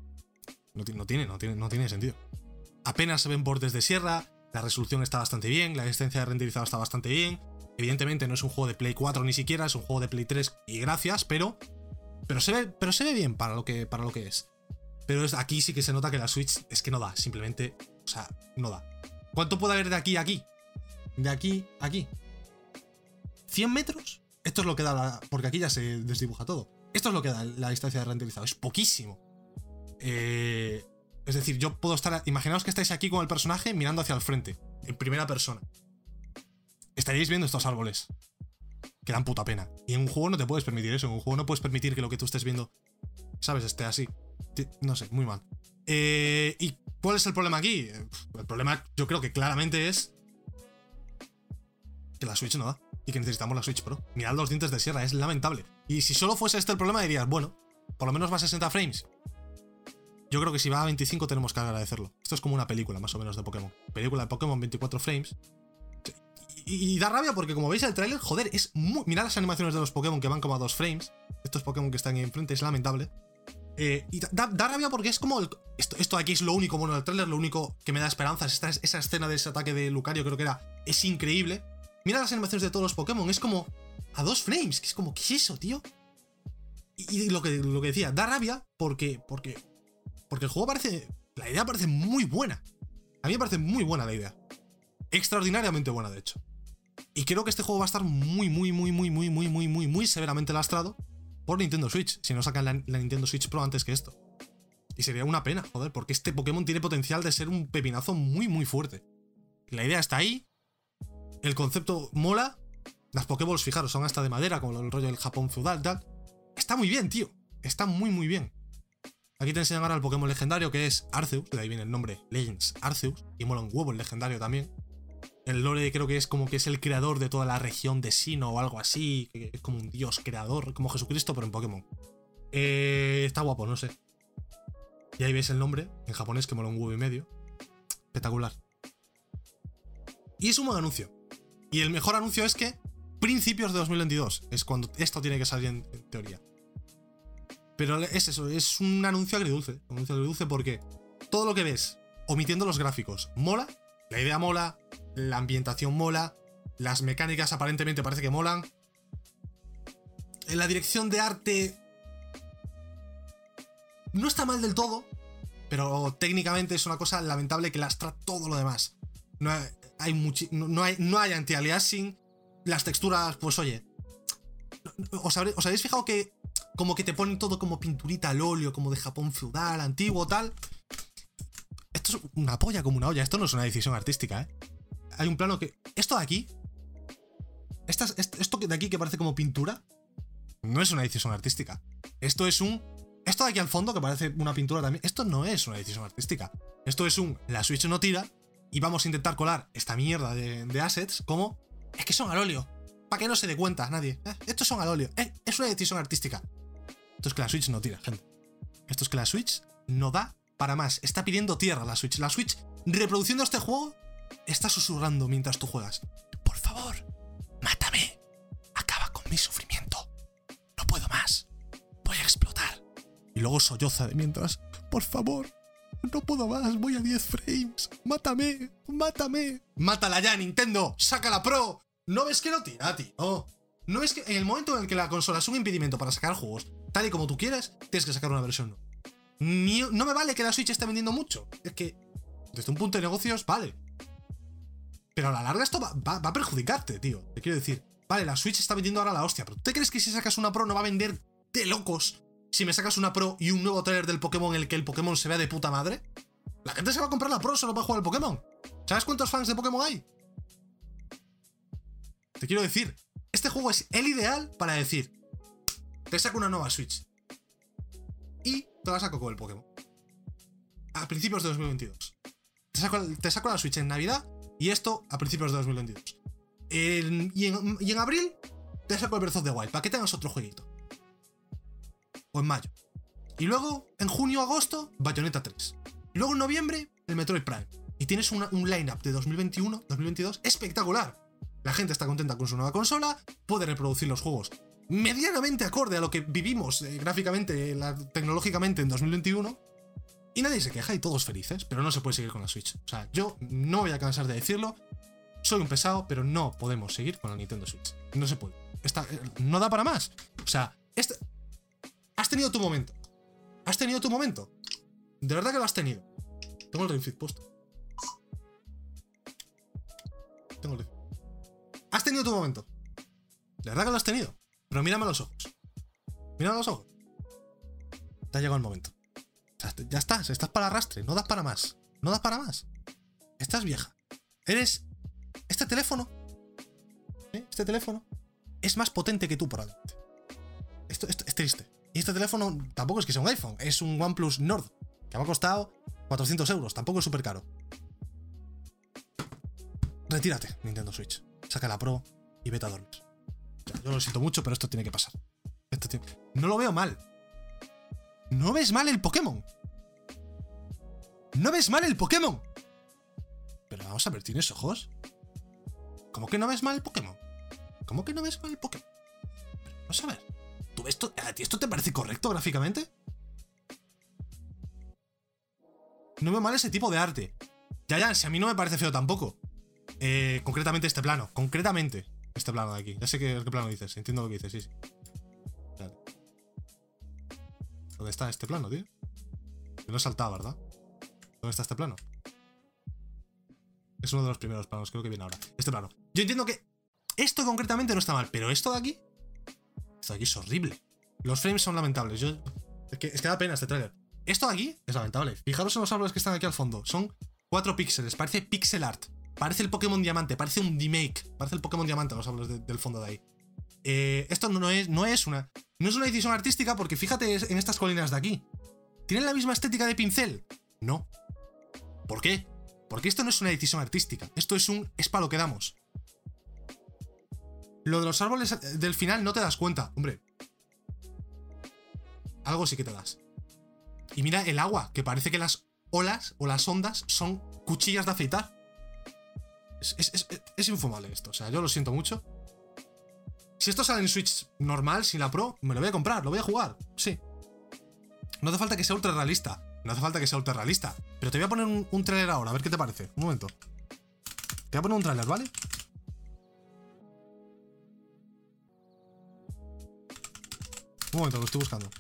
[SPEAKER 1] No, tiene, no tiene, no tiene sentido. Apenas se ven bordes de sierra, la resolución está bastante bien, la existencia de renderizado está bastante bien. Evidentemente no es un juego de Play 4 ni siquiera, es un juego de Play 3 y gracias, pero. Pero se ve, pero se ve bien para lo que, para lo que es. Pero aquí sí que se nota que la Switch es que no da, simplemente. O sea, no da. ¿Cuánto puede haber de aquí a aquí? De aquí a aquí. ¿100 metros? Esto es lo que da la, Porque aquí ya se desdibuja todo. Esto es lo que da la distancia de renderizado. Es poquísimo. Eh, es decir, yo puedo estar. Imaginaos que estáis aquí con el personaje mirando hacia el frente, en primera persona. Estaríais viendo estos árboles. Que dan puta pena. Y en un juego no te puedes permitir eso. En un juego no puedes permitir que lo que tú estés viendo, ¿sabes? Esté así. No sé, muy mal. Eh, ¿Y ¿Cuál es el problema aquí? El problema yo creo que claramente es que la Switch no da y que necesitamos la Switch Pro. Mirad los dientes de sierra, es lamentable. Y si solo fuese este el problema dirías, bueno, por lo menos va a 60 frames. Yo creo que si va a 25 tenemos que agradecerlo. Esto es como una película más o menos de Pokémon. Película de Pokémon 24 frames. Y, da rabia porque como veis el tráiler, joder, es muy... Mirad las animaciones de los Pokémon que van como a 2 frames. Estos Pokémon que están ahí enfrente, es lamentable. Eh, y da, rabia porque es como... esto, esto aquí es lo único bueno del tráiler, lo único que me da esperanzas. Esta, esa escena de ese ataque de Lucario creo que era... Es increíble. Mira las animaciones de todos los Pokémon, es como... A 2 frames, que es como... ¿Qué es eso, tío? Y, lo, que, lo que decía, da rabia porque... Porque porque el juego parece. La idea parece muy buena. A mí me parece muy buena la idea. Extraordinariamente buena, de hecho. Y creo que este juego va a estar muy, muy, muy, muy, muy, muy, muy, muy, muy severamente lastrado por Nintendo Switch. Si no sacan la, Nintendo Switch Pro antes que esto. Y sería una pena, joder, porque este Pokémon tiene potencial de ser un pepinazo muy, muy fuerte. La idea está ahí. El concepto mola. Las Pokéballs, fijaros, son hasta de madera, como el rollo del Japón feudal, tal. Está muy bien, tío. Está muy, muy bien. Aquí te enseñan ahora el Pokémon legendario que es Arceus, de ahí viene el nombre Legends Arceus, y mola un huevo el legendario también. El lore creo que es como que es el creador de toda la región de Sino o algo así, es como un dios creador, como Jesucristo, pero en Pokémon. Eh, está guapo, no sé. Y ahí veis el nombre, en japonés, que mola un huevo y medio. Espectacular. Y es un buen anuncio. Y el mejor anuncio es que principios de 2022 es cuando esto tiene que salir en teoría. Pero es eso, es un anuncio agridulce. Un anuncio agridulce porque todo lo que ves, omitiendo los gráficos, mola. La idea mola, la ambientación mola, las mecánicas aparentemente parece que molan. En la dirección de arte no está mal del todo, pero técnicamente es una cosa lamentable que lastra todo lo demás. No hay, no, hay, no hay anti-aliasing. Las texturas, pues oye. ¿os, ¿Os habéis fijado que como que te ponen todo como pinturita al óleo, como de Japón feudal, antiguo, tal. Esto es una polla como una olla, esto no es una decisión artística, ¿eh? Hay un plano que... Esto de aquí... esto de aquí que parece como pintura, no es una decisión artística. Esto es un... Esto de aquí al fondo, que parece una pintura también, esto no es una decisión artística. Esto es un... La Switch no tira y vamos a intentar colar esta mierda de, assets como... Es que son al óleo. Para que no se dé cuenta nadie. ¿eh? Estos son al óleo. Es una decisión artística. Esto es que la Switch no tira, gente. Esto es que la Switch no da para más. Está pidiendo tierra la Switch. La Switch, reproduciendo este juego, está susurrando mientras tú juegas. Por favor, mátame. Acaba con mi sufrimiento. No puedo más. Voy a explotar. Y luego solloza de mientras. Por favor, no puedo más. Voy a 10 frames. Mátame. Mátame. Mátala ya, Nintendo. Saca la Pro. ¿No ves que no tira, tío? No es que en el momento en el que la consola es un impedimento para sacar juegos, tal y como tú quieres, tienes que sacar una versión no me vale que la Switch esté vendiendo mucho. Es que, desde un punto de negocios, vale. Pero a la larga esto va, a perjudicarte, tío. Te quiero decir, vale, la Switch está vendiendo ahora la hostia, pero ¿tú crees que si sacas una Pro no va a vender de locos si me sacas una Pro y un nuevo trailer del Pokémon en el que el Pokémon se vea de puta madre? La gente se va a comprar la Pro solo para jugar al Pokémon. ¿Sabes cuántos fans de Pokémon hay? Te quiero decir, este juego es el ideal para decir, te saco una nueva Switch. Y te la saco con el Pokémon. A principios de 2022. Te saco, la Switch en Navidad y esto a principios de 2022. y, en, abril te saco el Breath of the Wild para que tengas otro jueguito. O en mayo. Y luego, en junio, agosto, Bayonetta 3. Y luego en noviembre, el Metroid Prime. Y tienes un lineup de 2021, 2022 espectacular. La gente está contenta con su nueva consola, puede reproducir los juegos medianamente acorde a lo que vivimos eh, gráficamente, tecnológicamente en 2021. Y nadie se queja y todos felices, pero no se puede seguir con la Switch. O sea, yo no voy a cansar de decirlo. Soy un pesado, pero no podemos seguir con la Nintendo Switch. No se puede. Eh, no da para más. O sea, este, has tenido tu momento. Has tenido tu momento. De verdad que lo has tenido. Tengo el Ring puesto. Tengo el Has tenido tu momento. De verdad que lo has tenido. Pero mírame a los ojos. Mírame a los ojos. Te ha llegado el momento. Ya estás, estás para arrastre, no das para más. No das para más. Estás vieja. Eres. Este teléfono. ¿eh? Este teléfono es más potente que tú probablemente. Esto, esto es triste. Y este teléfono tampoco es que sea un iPhone, es un OnePlus Nord. Que me ha costado 400 euros, tampoco es súper caro. Retírate, Nintendo Switch. Saca la Pro y vete a dormir. yo lo siento mucho, pero esto tiene que pasar. No lo veo mal. No ves mal el Pokémon. No ves mal el Pokémon. Pero vamos a ver, ¿tienes ojos? ¿Cómo que no ves mal el Pokémon? ¿Cómo que no ves mal el Pokémon? Pero vamos a ver. ¿Tú ves esto? ¿A ti esto te parece correcto gráficamente? No veo mal ese tipo de arte. Ya, ya, si a mí no me parece feo tampoco. Eh, concretamente este plano. Concretamente este plano de aquí. Ya sé qué, qué plano dices. Entiendo lo que dices, sí, sí. ¿Dónde está este plano, tío? Que no he saltado, ¿verdad? ¿Dónde está este plano? Es uno de los primeros planos, creo que viene ahora. Este plano. Yo entiendo que esto concretamente no está mal, pero esto de aquí. Esto de aquí es horrible. Los frames son lamentables. Yo, es, que, es que da pena este trailer. Esto de aquí es lamentable. Fijaros en los árboles que están aquí al fondo. Son 4 píxeles. Parece pixel art. Parece el Pokémon Diamante. Parece un remake. Parece el Pokémon Diamante los árboles del fondo de ahí. Eh, esto no es, no es una. No es una decisión artística porque fíjate en estas colinas de aquí. ¿Tienen la misma estética de pincel? No. ¿Por qué? Porque esto no es una decisión artística. Esto es un. es para lo que damos. Lo de los árboles del final no te das cuenta. Hombre. Algo sí que te das. Y mira el agua, que parece que las olas o las ondas son cuchillas de afeitar. Es, infumable esto, o sea, yo lo siento mucho. Si esto sale en Switch normal, sin la Pro, me lo voy a comprar, lo voy a jugar, sí. No hace falta que sea ultra realista, no hace falta que sea ultra realista. Pero te voy a poner un, un trailer ahora, a ver qué te parece. Un momento. Te voy a poner un trailer, ¿vale? Un momento, lo estoy buscando.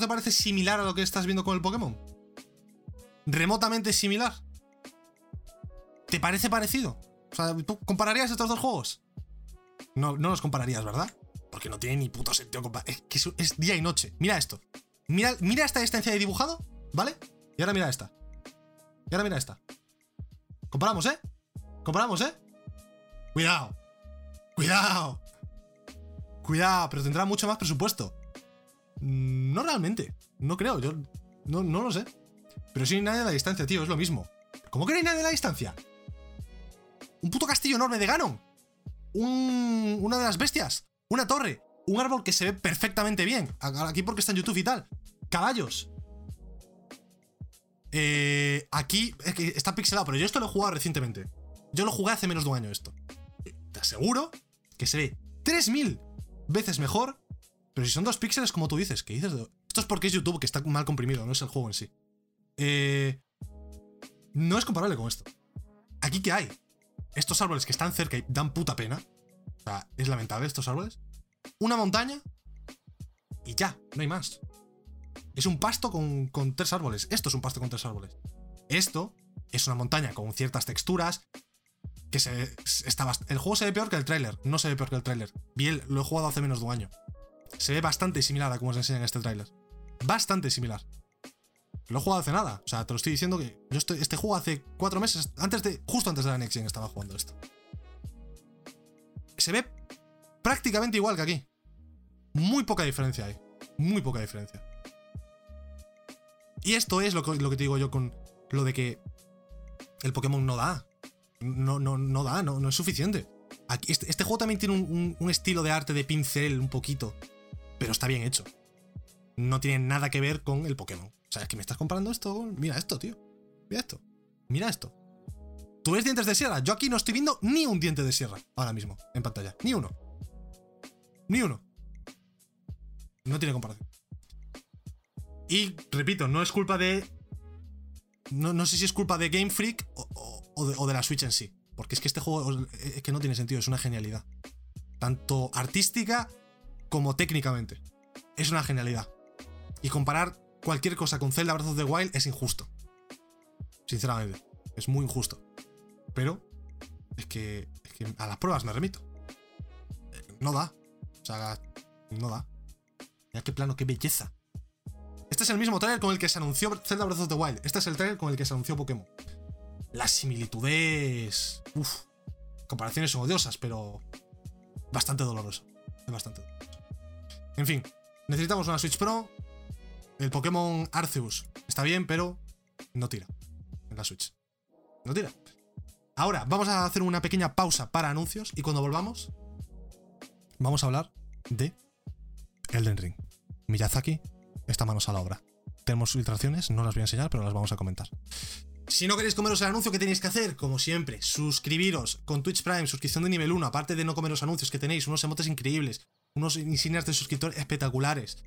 [SPEAKER 1] Te parece similar a lo que estás viendo con el Pokémon? ¿Remotamente similar? ¿Te parece parecido? O sea, ¿tú compararías estos dos juegos? No, no los compararías, ¿verdad? Porque no tiene ni puto sentido comparar. Es que es, día y noche. Mira esto. Mira, mira esta distancia de dibujado, ¿vale? Y ahora mira esta. Y ahora mira esta. Comparamos, ¿eh? Comparamos, ¿eh? Cuidado. Cuidado. Cuidado, pero tendrá mucho más presupuesto. Mm, no realmente. No creo. Yo no, no lo sé. Pero hay nadie a la distancia, tío. Es lo mismo. ¿Cómo que no hay nadie a la distancia? Un puto castillo enorme de Ganon. Un, una de las bestias. Una torre. Un árbol que se ve perfectamente bien. Aquí porque está en YouTube y tal. Caballos. Eh, aquí está pixelado, pero yo esto lo he jugado recientemente. Yo lo jugué hace menos de un año esto. Te aseguro que se ve 3000 veces mejor pero si son dos píxeles, como tú dices, ¿qué dices? Esto es porque es YouTube, que está mal comprimido, no es el juego en sí. Eh, no es comparable con esto. ¿Aquí qué hay? Estos árboles que están cerca y dan puta pena. O sea, es lamentable estos árboles. Una montaña y ya, no hay más. Es un pasto con, tres árboles. Esto es un pasto con tres árboles. Esto es una montaña con ciertas texturas, que se está el juego se ve peor que el tráiler, no se ve peor que el tráiler. Bien, lo he jugado hace menos de un año. Se ve bastante similar a como se enseña en este tráiler. Bastante similar. Lo he jugado hace nada. O sea, te lo estoy diciendo que yo este juego hace cuatro meses, antes de, justo antes de la Next Gen estaba jugando esto. Se ve prácticamente igual que aquí. Muy poca diferencia hay. Muy poca diferencia. Y esto es lo que, lo que te digo yo con lo de que el Pokémon no da. No, no, no da, no, no es suficiente. Aquí, este, este, juego también tiene un, un, estilo de arte de pincel un poquito pero está bien hecho. No tiene nada que ver con el Pokémon. O sea, es que me estás comparando esto. Mira esto, tío. Mira esto. Mira esto. ¿Tú ves dientes de sierra? Yo aquí no estoy viendo ni un diente de sierra ahora mismo en pantalla. Ni uno. Ni uno. No tiene comparación. Y repito, no es culpa de. No, no sé si es culpa de Game Freak o, de, o, de, la Switch en sí. Porque es que este juego es que no tiene sentido, es una genialidad. Tanto artística como técnicamente. Es una genialidad. Y comparar cualquier cosa con Zelda Breath of the Wild es injusto. Sinceramente, es muy injusto. Pero es que, es que a las pruebas me remito. No da. O sea, no da. Mira qué plano, qué belleza. Este es el mismo trailer con el que se anunció Zelda Breath of the Wild. Este es el trailer con el que se anunció Pokémon. Las similitudes. Uf. Comparaciones son odiosas, pero. Bastante doloroso. Bastante doloroso. En fin, necesitamos una Switch Pro. El Pokémon Arceus está bien, pero no tira en la Switch. No tira. Ahora, vamos a hacer una pequeña pausa para anuncios y cuando volvamos, vamos a hablar de Elden Ring. Miyazaki está manos a la obra. Tenemos filtraciones, no las voy a enseñar, pero las vamos a comentar. Si no queréis comeros el anuncio, ¿qué tenéis que hacer? Como siempre, suscribiros con Twitch Prime, suscripción de nivel 1, aparte de no comer los anuncios que tenéis, unos emotes increíbles, unos insignias de suscriptor espectaculares.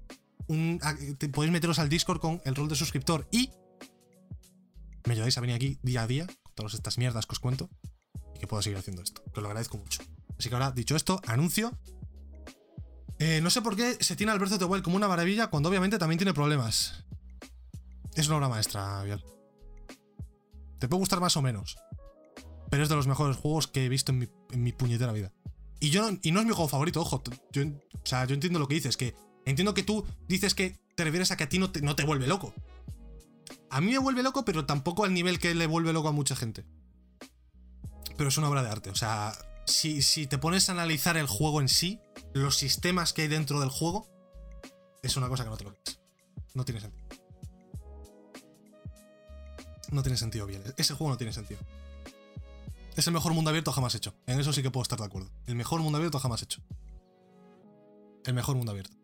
[SPEAKER 1] podéis meteros al Discord con el rol de suscriptor y me ayudáis a venir aquí día a día con todas estas mierdas que os cuento y que puedo seguir haciendo esto. Que os lo agradezco mucho. Así que ahora, dicho esto, anuncio eh, no sé por qué se tiene al Breath of the como una maravilla cuando obviamente también tiene problemas. Es una obra maestra, Biel. Te puede gustar más o menos. Pero es de los mejores juegos que he visto en mi, puñetera vida. Y, yo no, y no es mi juego favorito, ojo. Yo, o sea, yo entiendo lo que dices, que entiendo que tú dices que te refieres a que a ti no te, no te vuelve loco. A mí me vuelve loco, pero tampoco al nivel que le vuelve loco a mucha gente. Pero es una obra de arte, o sea, si, te pones a analizar el juego en sí, los sistemas que hay dentro del juego, es una cosa que no te lo crees. No tiene sentido. No tiene sentido bien. Ese juego no tiene sentido. Es el mejor mundo abierto jamás hecho. En eso sí que puedo estar de acuerdo. El mejor mundo abierto jamás hecho. El mejor mundo abierto.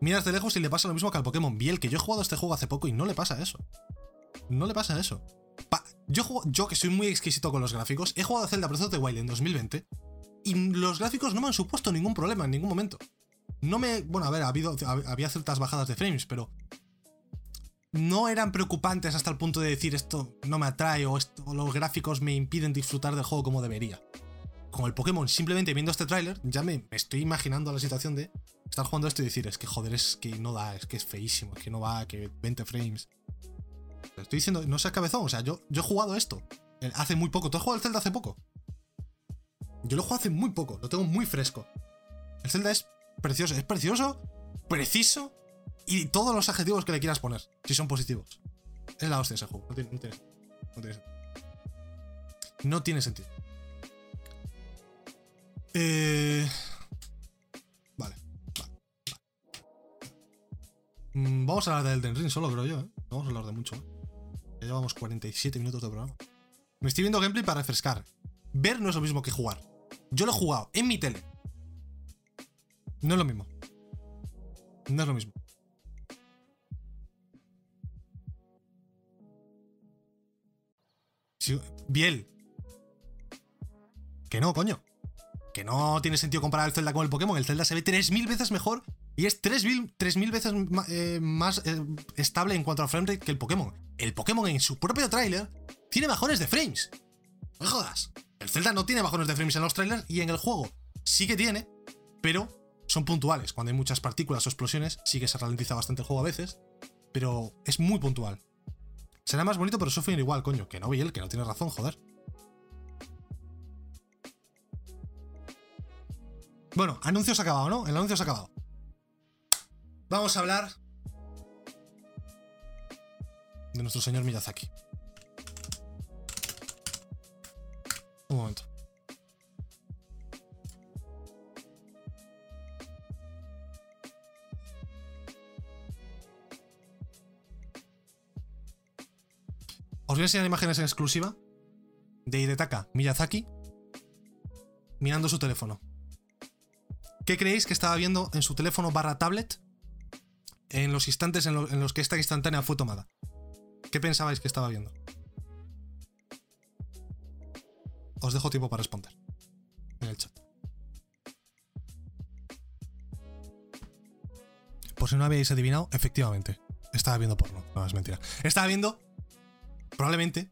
[SPEAKER 1] Miras de lejos y le pasa lo mismo que al Pokémon Biel, que yo he jugado este juego hace poco y no le pasa eso. No le pasa eso. yo, yo que soy muy exquisito con los gráficos, he jugado a Zelda Breath of the Wild en 2020 y los gráficos no me han supuesto ningún problema en ningún momento. No me. Bueno, a ver, ha habido, había ciertas bajadas de frames, pero. No eran preocupantes hasta el punto de decir esto no me atrae o, los gráficos me impiden disfrutar del juego como debería. Con el Pokémon, simplemente viendo este tráiler, ya me, estoy imaginando la situación de estar jugando esto y decir, es que joder, es que no da, es que es feísimo, es que no va, que 20 frames estoy diciendo, no seas cabezón. O sea, yo, yo he jugado esto hace muy poco. ¿Tú has jugado el Zelda hace poco? Yo lo juego hace muy poco, lo tengo muy fresco. El Zelda es precioso, es precioso, preciso y todos los adjetivos que le quieras poner, si son positivos. Es la hostia ese juego, no tiene, no no tiene sentido. No tiene sentido. Eh... Vale, mm, vamos a hablar de Elden Ring solo, creo yo, ¿eh? Vamos a hablar de mucho. ¿eh? Ya llevamos 47 minutos de programa. Me estoy viendo gameplay para refrescar. Ver no es lo mismo que jugar. Yo lo he jugado en mi tele. No es lo mismo. No es lo mismo. Biel. Que no, coño. Que no tiene sentido comparar el Zelda con el Pokémon. El Zelda se ve 3.000 veces mejor y es 3.000 veces eh, más eh, estable en cuanto a framerate que el Pokémon. El Pokémon en su propio tráiler tiene bajones de frames. No jodas. El Zelda no tiene bajones de frames en los trailers y en el juego sí que tiene, pero son puntuales. Cuando hay muchas partículas o explosiones, sí que se ralentiza bastante el juego a veces, pero es muy puntual. Será más bonito, pero sufren igual, coño. Que no, Biel, que no tiene razón, joder. Bueno, anuncios acabado, ¿no? El anuncio se ha acabado. Vamos a hablar de nuestro señor Miyazaki. Un momento. Voy a enseñar imágenes en exclusiva de Hidetaka Miyazaki mirando su teléfono. ¿Qué creéis que estaba viendo en su teléfono barra tablet en los instantes en, los que esta instantánea fue tomada. ¿Qué pensabais que estaba viendo? Os dejo tiempo para responder en el chat. Por si no habéis adivinado, efectivamente, estaba viendo porno. No, es mentira. Estaba viendo, probablemente,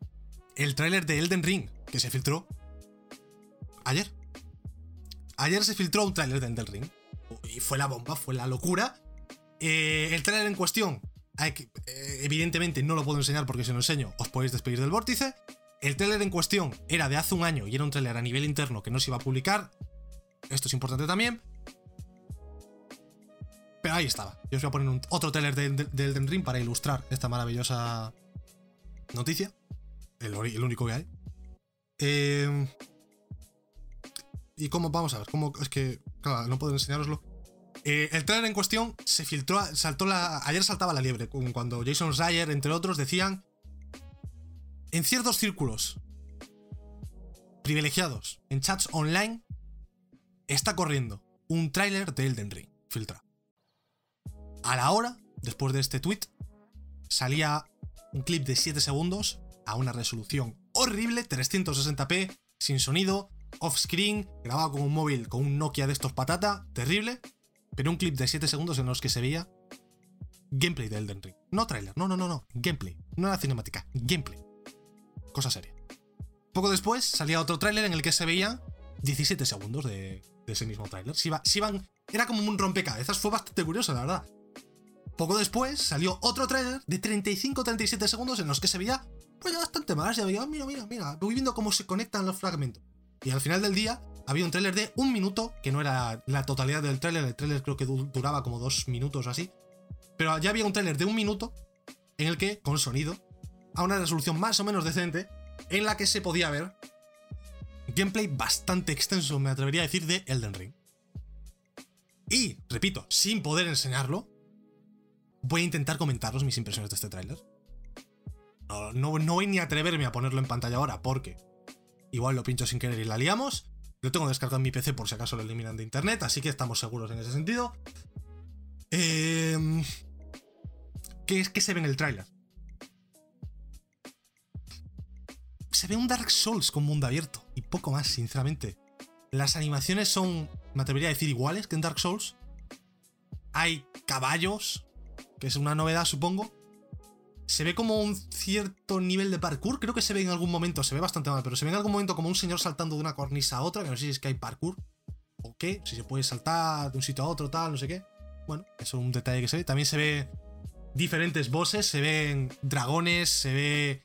[SPEAKER 1] el tráiler de Elden Ring, que se filtró ayer. Ayer se filtró un tráiler de Elden Ring. Y fue la bomba, fue la locura. Eh, el trailer en cuestión, eh, evidentemente no lo puedo enseñar porque si lo enseño os podéis despedir del vórtice. El trailer en cuestión era de hace un año y era un trailer a nivel interno que no se iba a publicar. Esto es importante también. Pero ahí estaba. Yo os voy a poner otro trailer del de, Elden Ring para ilustrar esta maravillosa noticia. El, único que hay. Eh, y cómo, vamos a ver, cómo, es que, claro, no puedo enseñaroslo. Eh, el trailer en cuestión se filtró, saltó la, ayer saltaba la liebre, cuando Jason Schreier, entre otros, decían, en ciertos círculos privilegiados, en chats online, está corriendo un tráiler de Elden Ring filtrado. A la hora, después de este tweet, salía un clip de 7 segundos a una resolución horrible, 360p, sin sonido, off-screen, grabado con un móvil, con un Nokia de estos patata, terrible, pero un clip de 7 segundos en los que se veía gameplay de Elden Ring. No trailer, no, no, no, no, gameplay. No era cinemática, gameplay. Cosa seria. Poco después salía otro tráiler en el que se veía 17 segundos de, ese mismo tráiler. Si, iban, era como un rompecabezas, fue bastante curioso, la verdad. Poco después salió otro tráiler de 35-37 segundos en los que se veía pues ya bastante más. Ya veía, mira, mira, mira, voy viendo cómo se conectan los fragmentos. Y al final del día había un tráiler de un minuto, que no era la totalidad del tráiler, el tráiler creo que duraba como dos minutos o así. Pero ya había un tráiler de un minuto en el que, con sonido, a una resolución más o menos decente, en la que se podía ver gameplay bastante extenso, me atrevería a decir, de Elden Ring. Y, repito, sin poder enseñarlo, voy a intentar comentaros mis impresiones de este tráiler. No, voy ni a atreverme a ponerlo en pantalla ahora porque igual lo pincho sin querer y la liamos. Lo tengo descargado en mi PC por si acaso lo eliminan de internet, así que estamos seguros en ese sentido. Em, ¿qué, es, que se ve en el tráiler? Se ve un Dark Souls con mundo abierto y poco más, sinceramente. Las animaciones son, me atrevería a decir, iguales que en Dark Souls. Hay caballos, que es una novedad, supongo. Se ve como un cierto nivel de parkour. Creo que se ve en algún momento, se ve bastante mal, pero se ve en algún momento como un señor saltando de una cornisa a otra, que no sé si es que hay parkour o qué, si se puede saltar de un sitio a otro, tal, no sé qué. Bueno, eso es un detalle que se ve. También se ve diferentes bosses, se ven dragones, se ve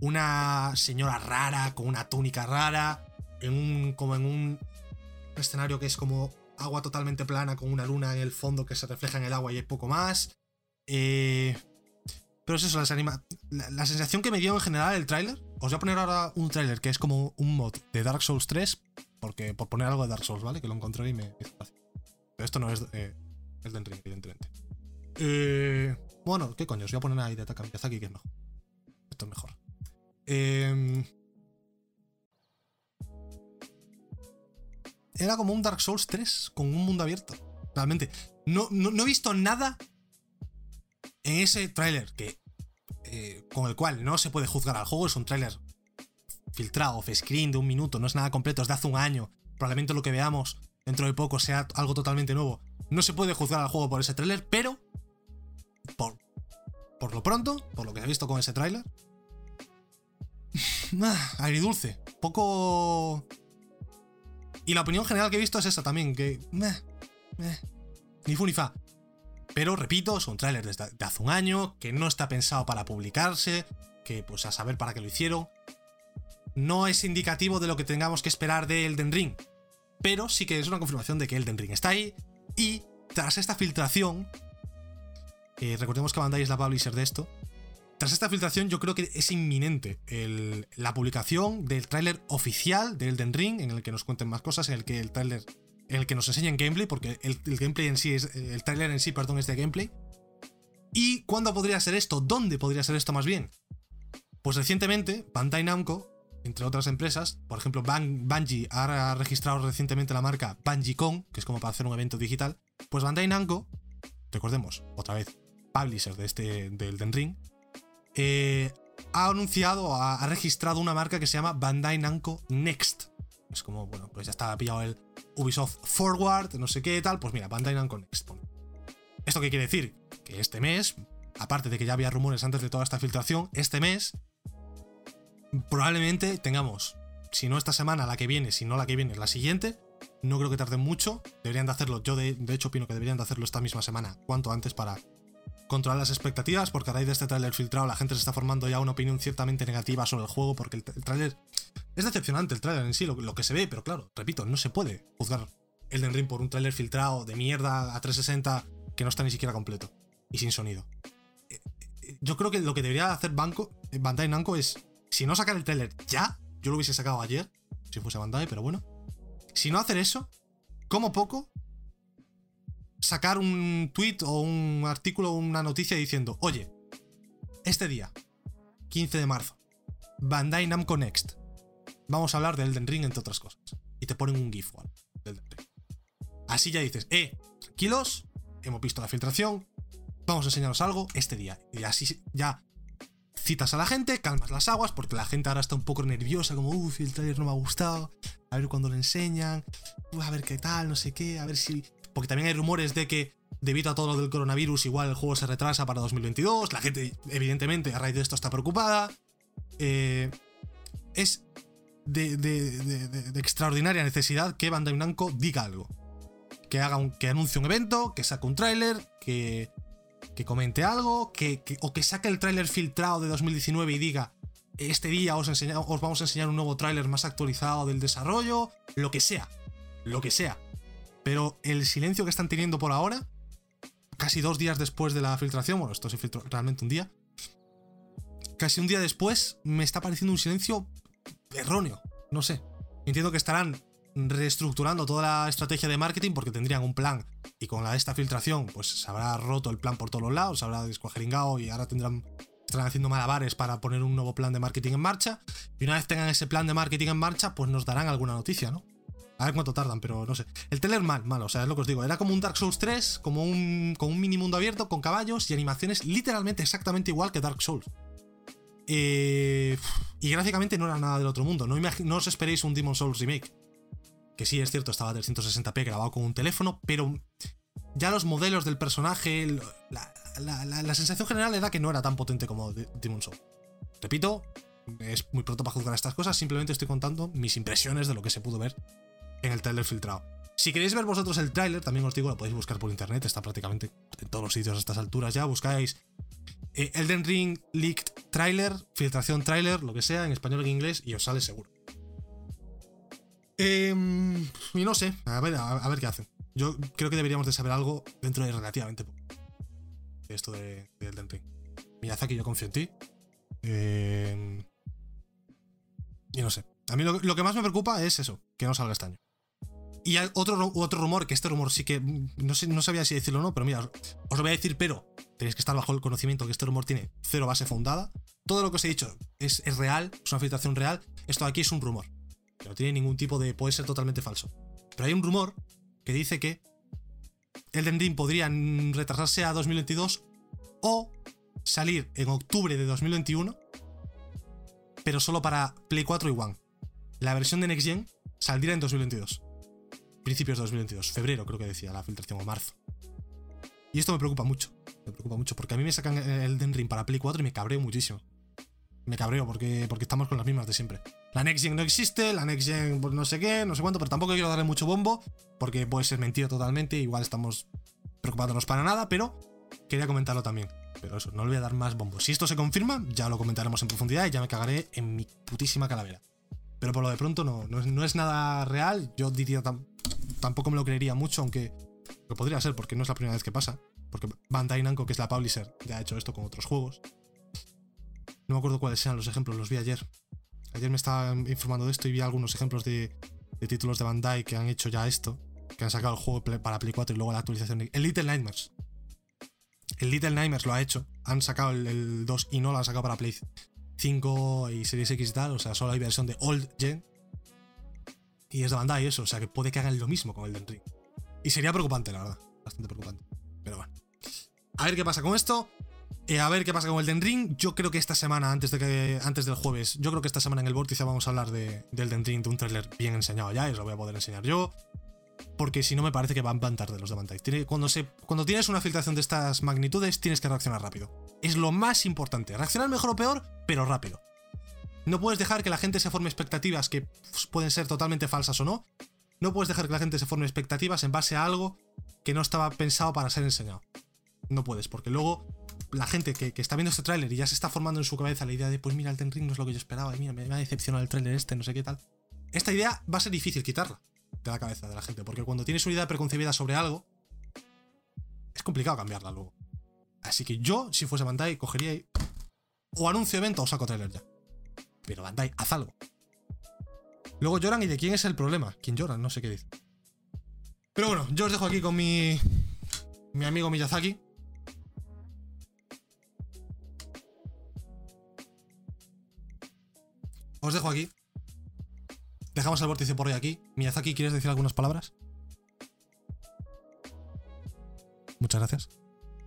[SPEAKER 1] una señora rara con una túnica rara, en un, como en un escenario que es como agua totalmente plana con una luna en el fondo que se refleja en el agua y hay poco más. Eh, pero es eso, la, sensación que me dio en general el tráiler. Os voy a poner ahora un tráiler que es como un mod de Dark Souls 3, porque por poner algo de Dark Souls, ¿vale? Que lo encontré y me hizo gracia. Pero esto no es eh, el de Ring, evidentemente. Eh, bueno, ¿qué coño? Os voy a poner ahí de Takamiyazaki, que es mejor. Esto es mejor. Eh, era como un Dark Souls 3 con un mundo abierto. Realmente. No, no he visto nada en ese tráiler que eh, con el cual no se puede juzgar al juego, es un tráiler filtrado, off-screen de un minuto, no es nada completo, es de hace un año. Probablemente lo que veamos dentro de poco sea algo totalmente nuevo. No se puede juzgar al juego por ese tráiler, pero por, por lo pronto, por lo que he visto con ese tráiler, *laughs* ah, dulce poco... Y la opinión general que he visto es esa también, que... ni fu ni fa. Pero repito, es un tráiler de hace un año, que no está pensado para publicarse, que pues a saber para qué lo hicieron. No es indicativo de lo que tengamos que esperar de Elden Ring, pero sí que es una confirmación de que Elden Ring está ahí. Y tras esta filtración, recordemos que Bandai es la publisher de esto, tras esta filtración yo creo que es inminente la publicación del tráiler oficial de Elden Ring, en el que nos cuenten más cosas, en el que el tráiler en el que nos enseñan gameplay, porque el, gameplay en sí es. El trailer en sí, perdón, es de gameplay. ¿Y cuándo podría ser esto? ¿Dónde podría ser esto más bien? Pues recientemente, Bandai Namco, entre otras empresas, por ejemplo, Bungie ha registrado recientemente la marca BungieCon, que es como para hacer un evento digital. Pues Bandai Namco, recordemos, otra vez, publisher de este, del Den Ring, eh, ha anunciado, ha, ha registrado una marca que se llama Bandai Namco Next. Es como, bueno, pues ya estaba pillado el Ubisoft Forward, no sé qué tal. Pues mira, Bandai Namco Next. ¿Esto qué quiere decir? Que este mes, aparte de que ya había rumores antes de toda esta filtración, este mes probablemente tengamos, si no esta semana, la que viene, si no la que viene, la siguiente. No creo que tarde mucho. Deberían de hacerlo. Yo de, de hecho opino que deberían de hacerlo esta misma semana, cuanto antes para controlar las expectativas, porque a raíz de este tráiler filtrado la gente se está formando ya una opinión ciertamente negativa sobre el juego, porque el, tráiler es decepcionante, el tráiler en sí, lo, que se ve, pero claro, repito, no se puede juzgar Elden Ring por un tráiler filtrado de mierda a 360 que no está ni siquiera completo y sin sonido. Eh, eh, yo creo que lo que debería hacer Banco, eh, Bandai Namco es, si no sacar el trailer ya, yo lo hubiese sacado ayer, si fuese Bandai, pero bueno. Si no hacer eso, como poco, sacar un tweet o un artículo o una noticia diciendo, oye, este día, 15 de marzo, Bandai Namco Next. Vamos a hablar de Elden Ring entre otras cosas. Y te ponen un GIF del Elden Ring. Así ya dices, eh, tranquilos, hemos visto la filtración, vamos a enseñaros algo este día. Y así ya citas a la gente, calmas las aguas, porque la gente ahora está un poco nerviosa, como, uff, el trailer no me ha gustado, a ver cuándo lo enseñan, a ver qué tal, no sé qué, a ver si... Porque también hay rumores de que debido a todo lo del coronavirus igual el juego se retrasa para 2022, la gente evidentemente a raíz de esto está preocupada. Eh, es de, extraordinaria necesidad que Bandai Namco diga algo. Que, haga un, que anuncie un evento, que saque un tráiler, que, que comente algo, que, o que saque el tráiler filtrado de 2019 y diga, este día os, os vamos a enseñar un nuevo tráiler más actualizado del desarrollo, lo que sea, lo que sea. Pero el silencio que están teniendo por ahora, casi dos días después de la filtración, bueno, esto se filtró realmente un día, casi un día después me está pareciendo un silencio erróneo, no sé. Entiendo que estarán reestructurando toda la estrategia de marketing porque tendrían un plan y con la, esta filtración pues se habrá roto el plan por todos los lados, se habrá descuajeringado y ahora tendrán estarán haciendo malabares para poner un nuevo plan de marketing en marcha y una vez tengan ese plan de marketing en marcha pues nos darán alguna noticia, ¿no? A ver cuánto tardan, pero no sé. El trailer mal, malo, o sea, es lo que os digo. Era como un Dark Souls 3, como un, con un mini mundo abierto, con caballos y animaciones literalmente exactamente igual que Dark Souls. Eh, y gráficamente no era nada del otro mundo. No, os esperéis un Demon Souls remake. Que sí, es cierto, estaba a 360p grabado con un teléfono, pero ya los modelos del personaje, la, sensación general era que no era tan potente como Demon Souls. Repito, es muy pronto para juzgar estas cosas, simplemente estoy contando mis impresiones de lo que se pudo ver en el trailer filtrado. Si queréis ver vosotros el tráiler, también os digo, lo podéis buscar por internet, está prácticamente en todos los sitios a estas alturas ya. Buscáis eh, Elden Ring Leaked Trailer, filtración trailer, lo que sea, en español o en inglés, y os sale seguro. Em, y no sé, a ver, a, ver qué hacen. Yo creo que deberíamos de saber algo dentro de relativamente poco. De esto de, Elden Ring. Miyazaki, yo confío en ti. Em, y no sé. A mí lo, que más me preocupa es eso, que no salga este año. Y otro, otro rumor, que este rumor sí que mm, no, sé, no sabía si decirlo o no, pero mira, os lo voy a decir, pero tenéis que estar bajo el conocimiento que este rumor tiene cero base fundada. Todo lo que os he dicho es, real, es una filtración real. Esto aquí es un rumor. No tiene ningún tipo de. puede ser totalmente falso. Pero hay un rumor que dice que Elden Ring podría retrasarse a 2022 o salir en octubre de 2021, pero solo para Play 4 y One. La versión de Next Gen saldría en 2022 principios de 2022, febrero creo que decía la filtración o marzo. Y esto me preocupa mucho, me preocupa mucho, porque a mí me sacan el Den Ring para Play 4 y me cabreo muchísimo. Me cabreo porque, porque estamos con las mismas de siempre. La Next Gen no existe, la Next Gen pues, no sé qué, no sé cuánto, pero tampoco quiero darle mucho bombo, porque puede ser mentira totalmente, igual estamos preocupándonos para nada, pero quería comentarlo también. Pero eso, no le voy a dar más bombo. Si esto se confirma, ya lo comentaremos en profundidad y ya me cagaré en mi putísima calavera. Pero por lo de pronto no, no, es, nada real. Yo diría tampoco me lo creería mucho, aunque lo podría ser porque no es la primera vez que pasa. Porque Bandai Namco, que es la publisher, ya ha hecho esto con otros juegos. No me acuerdo cuáles sean los ejemplos, los vi ayer. Ayer me estaba informando de esto y vi algunos ejemplos de, títulos de Bandai que han hecho ya esto. Que han sacado el juego para Play 4 y luego la actualización. El Little Nightmares. El Little Nightmares lo ha hecho. Han sacado el, el 2 y no lo han sacado para Play 5 y Series X y tal, o sea, solo hay versión de Old Gen. Y es de Bandai eso, o sea que puede que hagan lo mismo con el Ring. Y sería preocupante, la verdad. Bastante preocupante. Pero bueno. A ver qué pasa con esto. Eh, a ver qué pasa con el Den Ring. Yo creo que esta semana, antes, de que, antes del jueves, yo creo que esta semana en el vórtice vamos a hablar de, del Den Ring, de un trailer bien enseñado ya, y os lo voy a poder enseñar yo. Porque si no, me parece que van, van tarde los de Bandai. cuando, se, cuando tienes una filtración de estas magnitudes, tienes que reaccionar rápido. Es lo más importante. Reaccionar mejor o peor, pero rápido. No puedes dejar que la gente se forme expectativas que pues, pueden ser totalmente falsas o no. No puedes dejar que la gente se forme expectativas en base a algo que no estaba pensado para ser enseñado. No puedes, porque luego la gente que, está viendo este tráiler y ya se está formando en su cabeza la idea de, pues mira, el Ten Ring no es lo que yo esperaba, y mira, me, ha decepcionado el tráiler este, no sé qué tal. Esta idea va a ser difícil quitarla de la cabeza de la gente, porque cuando tienes una idea preconcebida sobre algo, es complicado cambiarla luego. Así que yo, si fuese Bandai, cogería y... O anuncio evento o saco trailer ya. Pero Bandai, haz algo. Luego lloran y de quién es el problema. ¿Quién llora? No sé qué dice. Pero bueno, yo os dejo aquí con mi. Mi amigo Miyazaki. Os dejo aquí. Dejamos el vórtice por hoy aquí. Miyazaki, ¿quieres decir algunas palabras? Muchas gracias.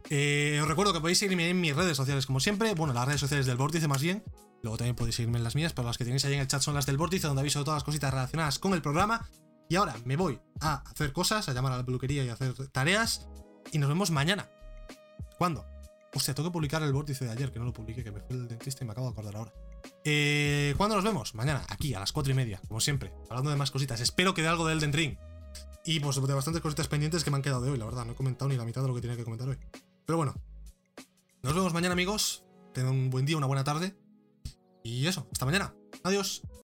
[SPEAKER 1] Eh, os recuerdo que podéis seguirme en mis redes sociales, como siempre. Bueno, las redes sociales del vórtice más bien. Luego también podéis seguirme en las mías, pero las que tenéis ahí en el chat son las del vórtice, donde aviso de todas las cositas relacionadas con el programa. Y ahora me voy a hacer cosas, a llamar a la peluquería y a hacer tareas. Y nos vemos mañana. ¿Cuándo? Hostia, tengo que publicar el vórtice de ayer, que no lo publiqué, que me fue el dentista y me acabo de acordar ahora. Eh, ¿Cuándo nos vemos? Mañana, aquí, a las 4 y media, como siempre, hablando de más cositas. Espero que de algo de Elden Ring. Y pues de bastantes cositas pendientes que me han quedado de hoy, la verdad. No he comentado ni la mitad de lo que tenía que comentar hoy. Pero bueno. Nos vemos mañana, amigos. Tengan un buen día, una buena tarde. Y eso, hasta mañana. Adiós.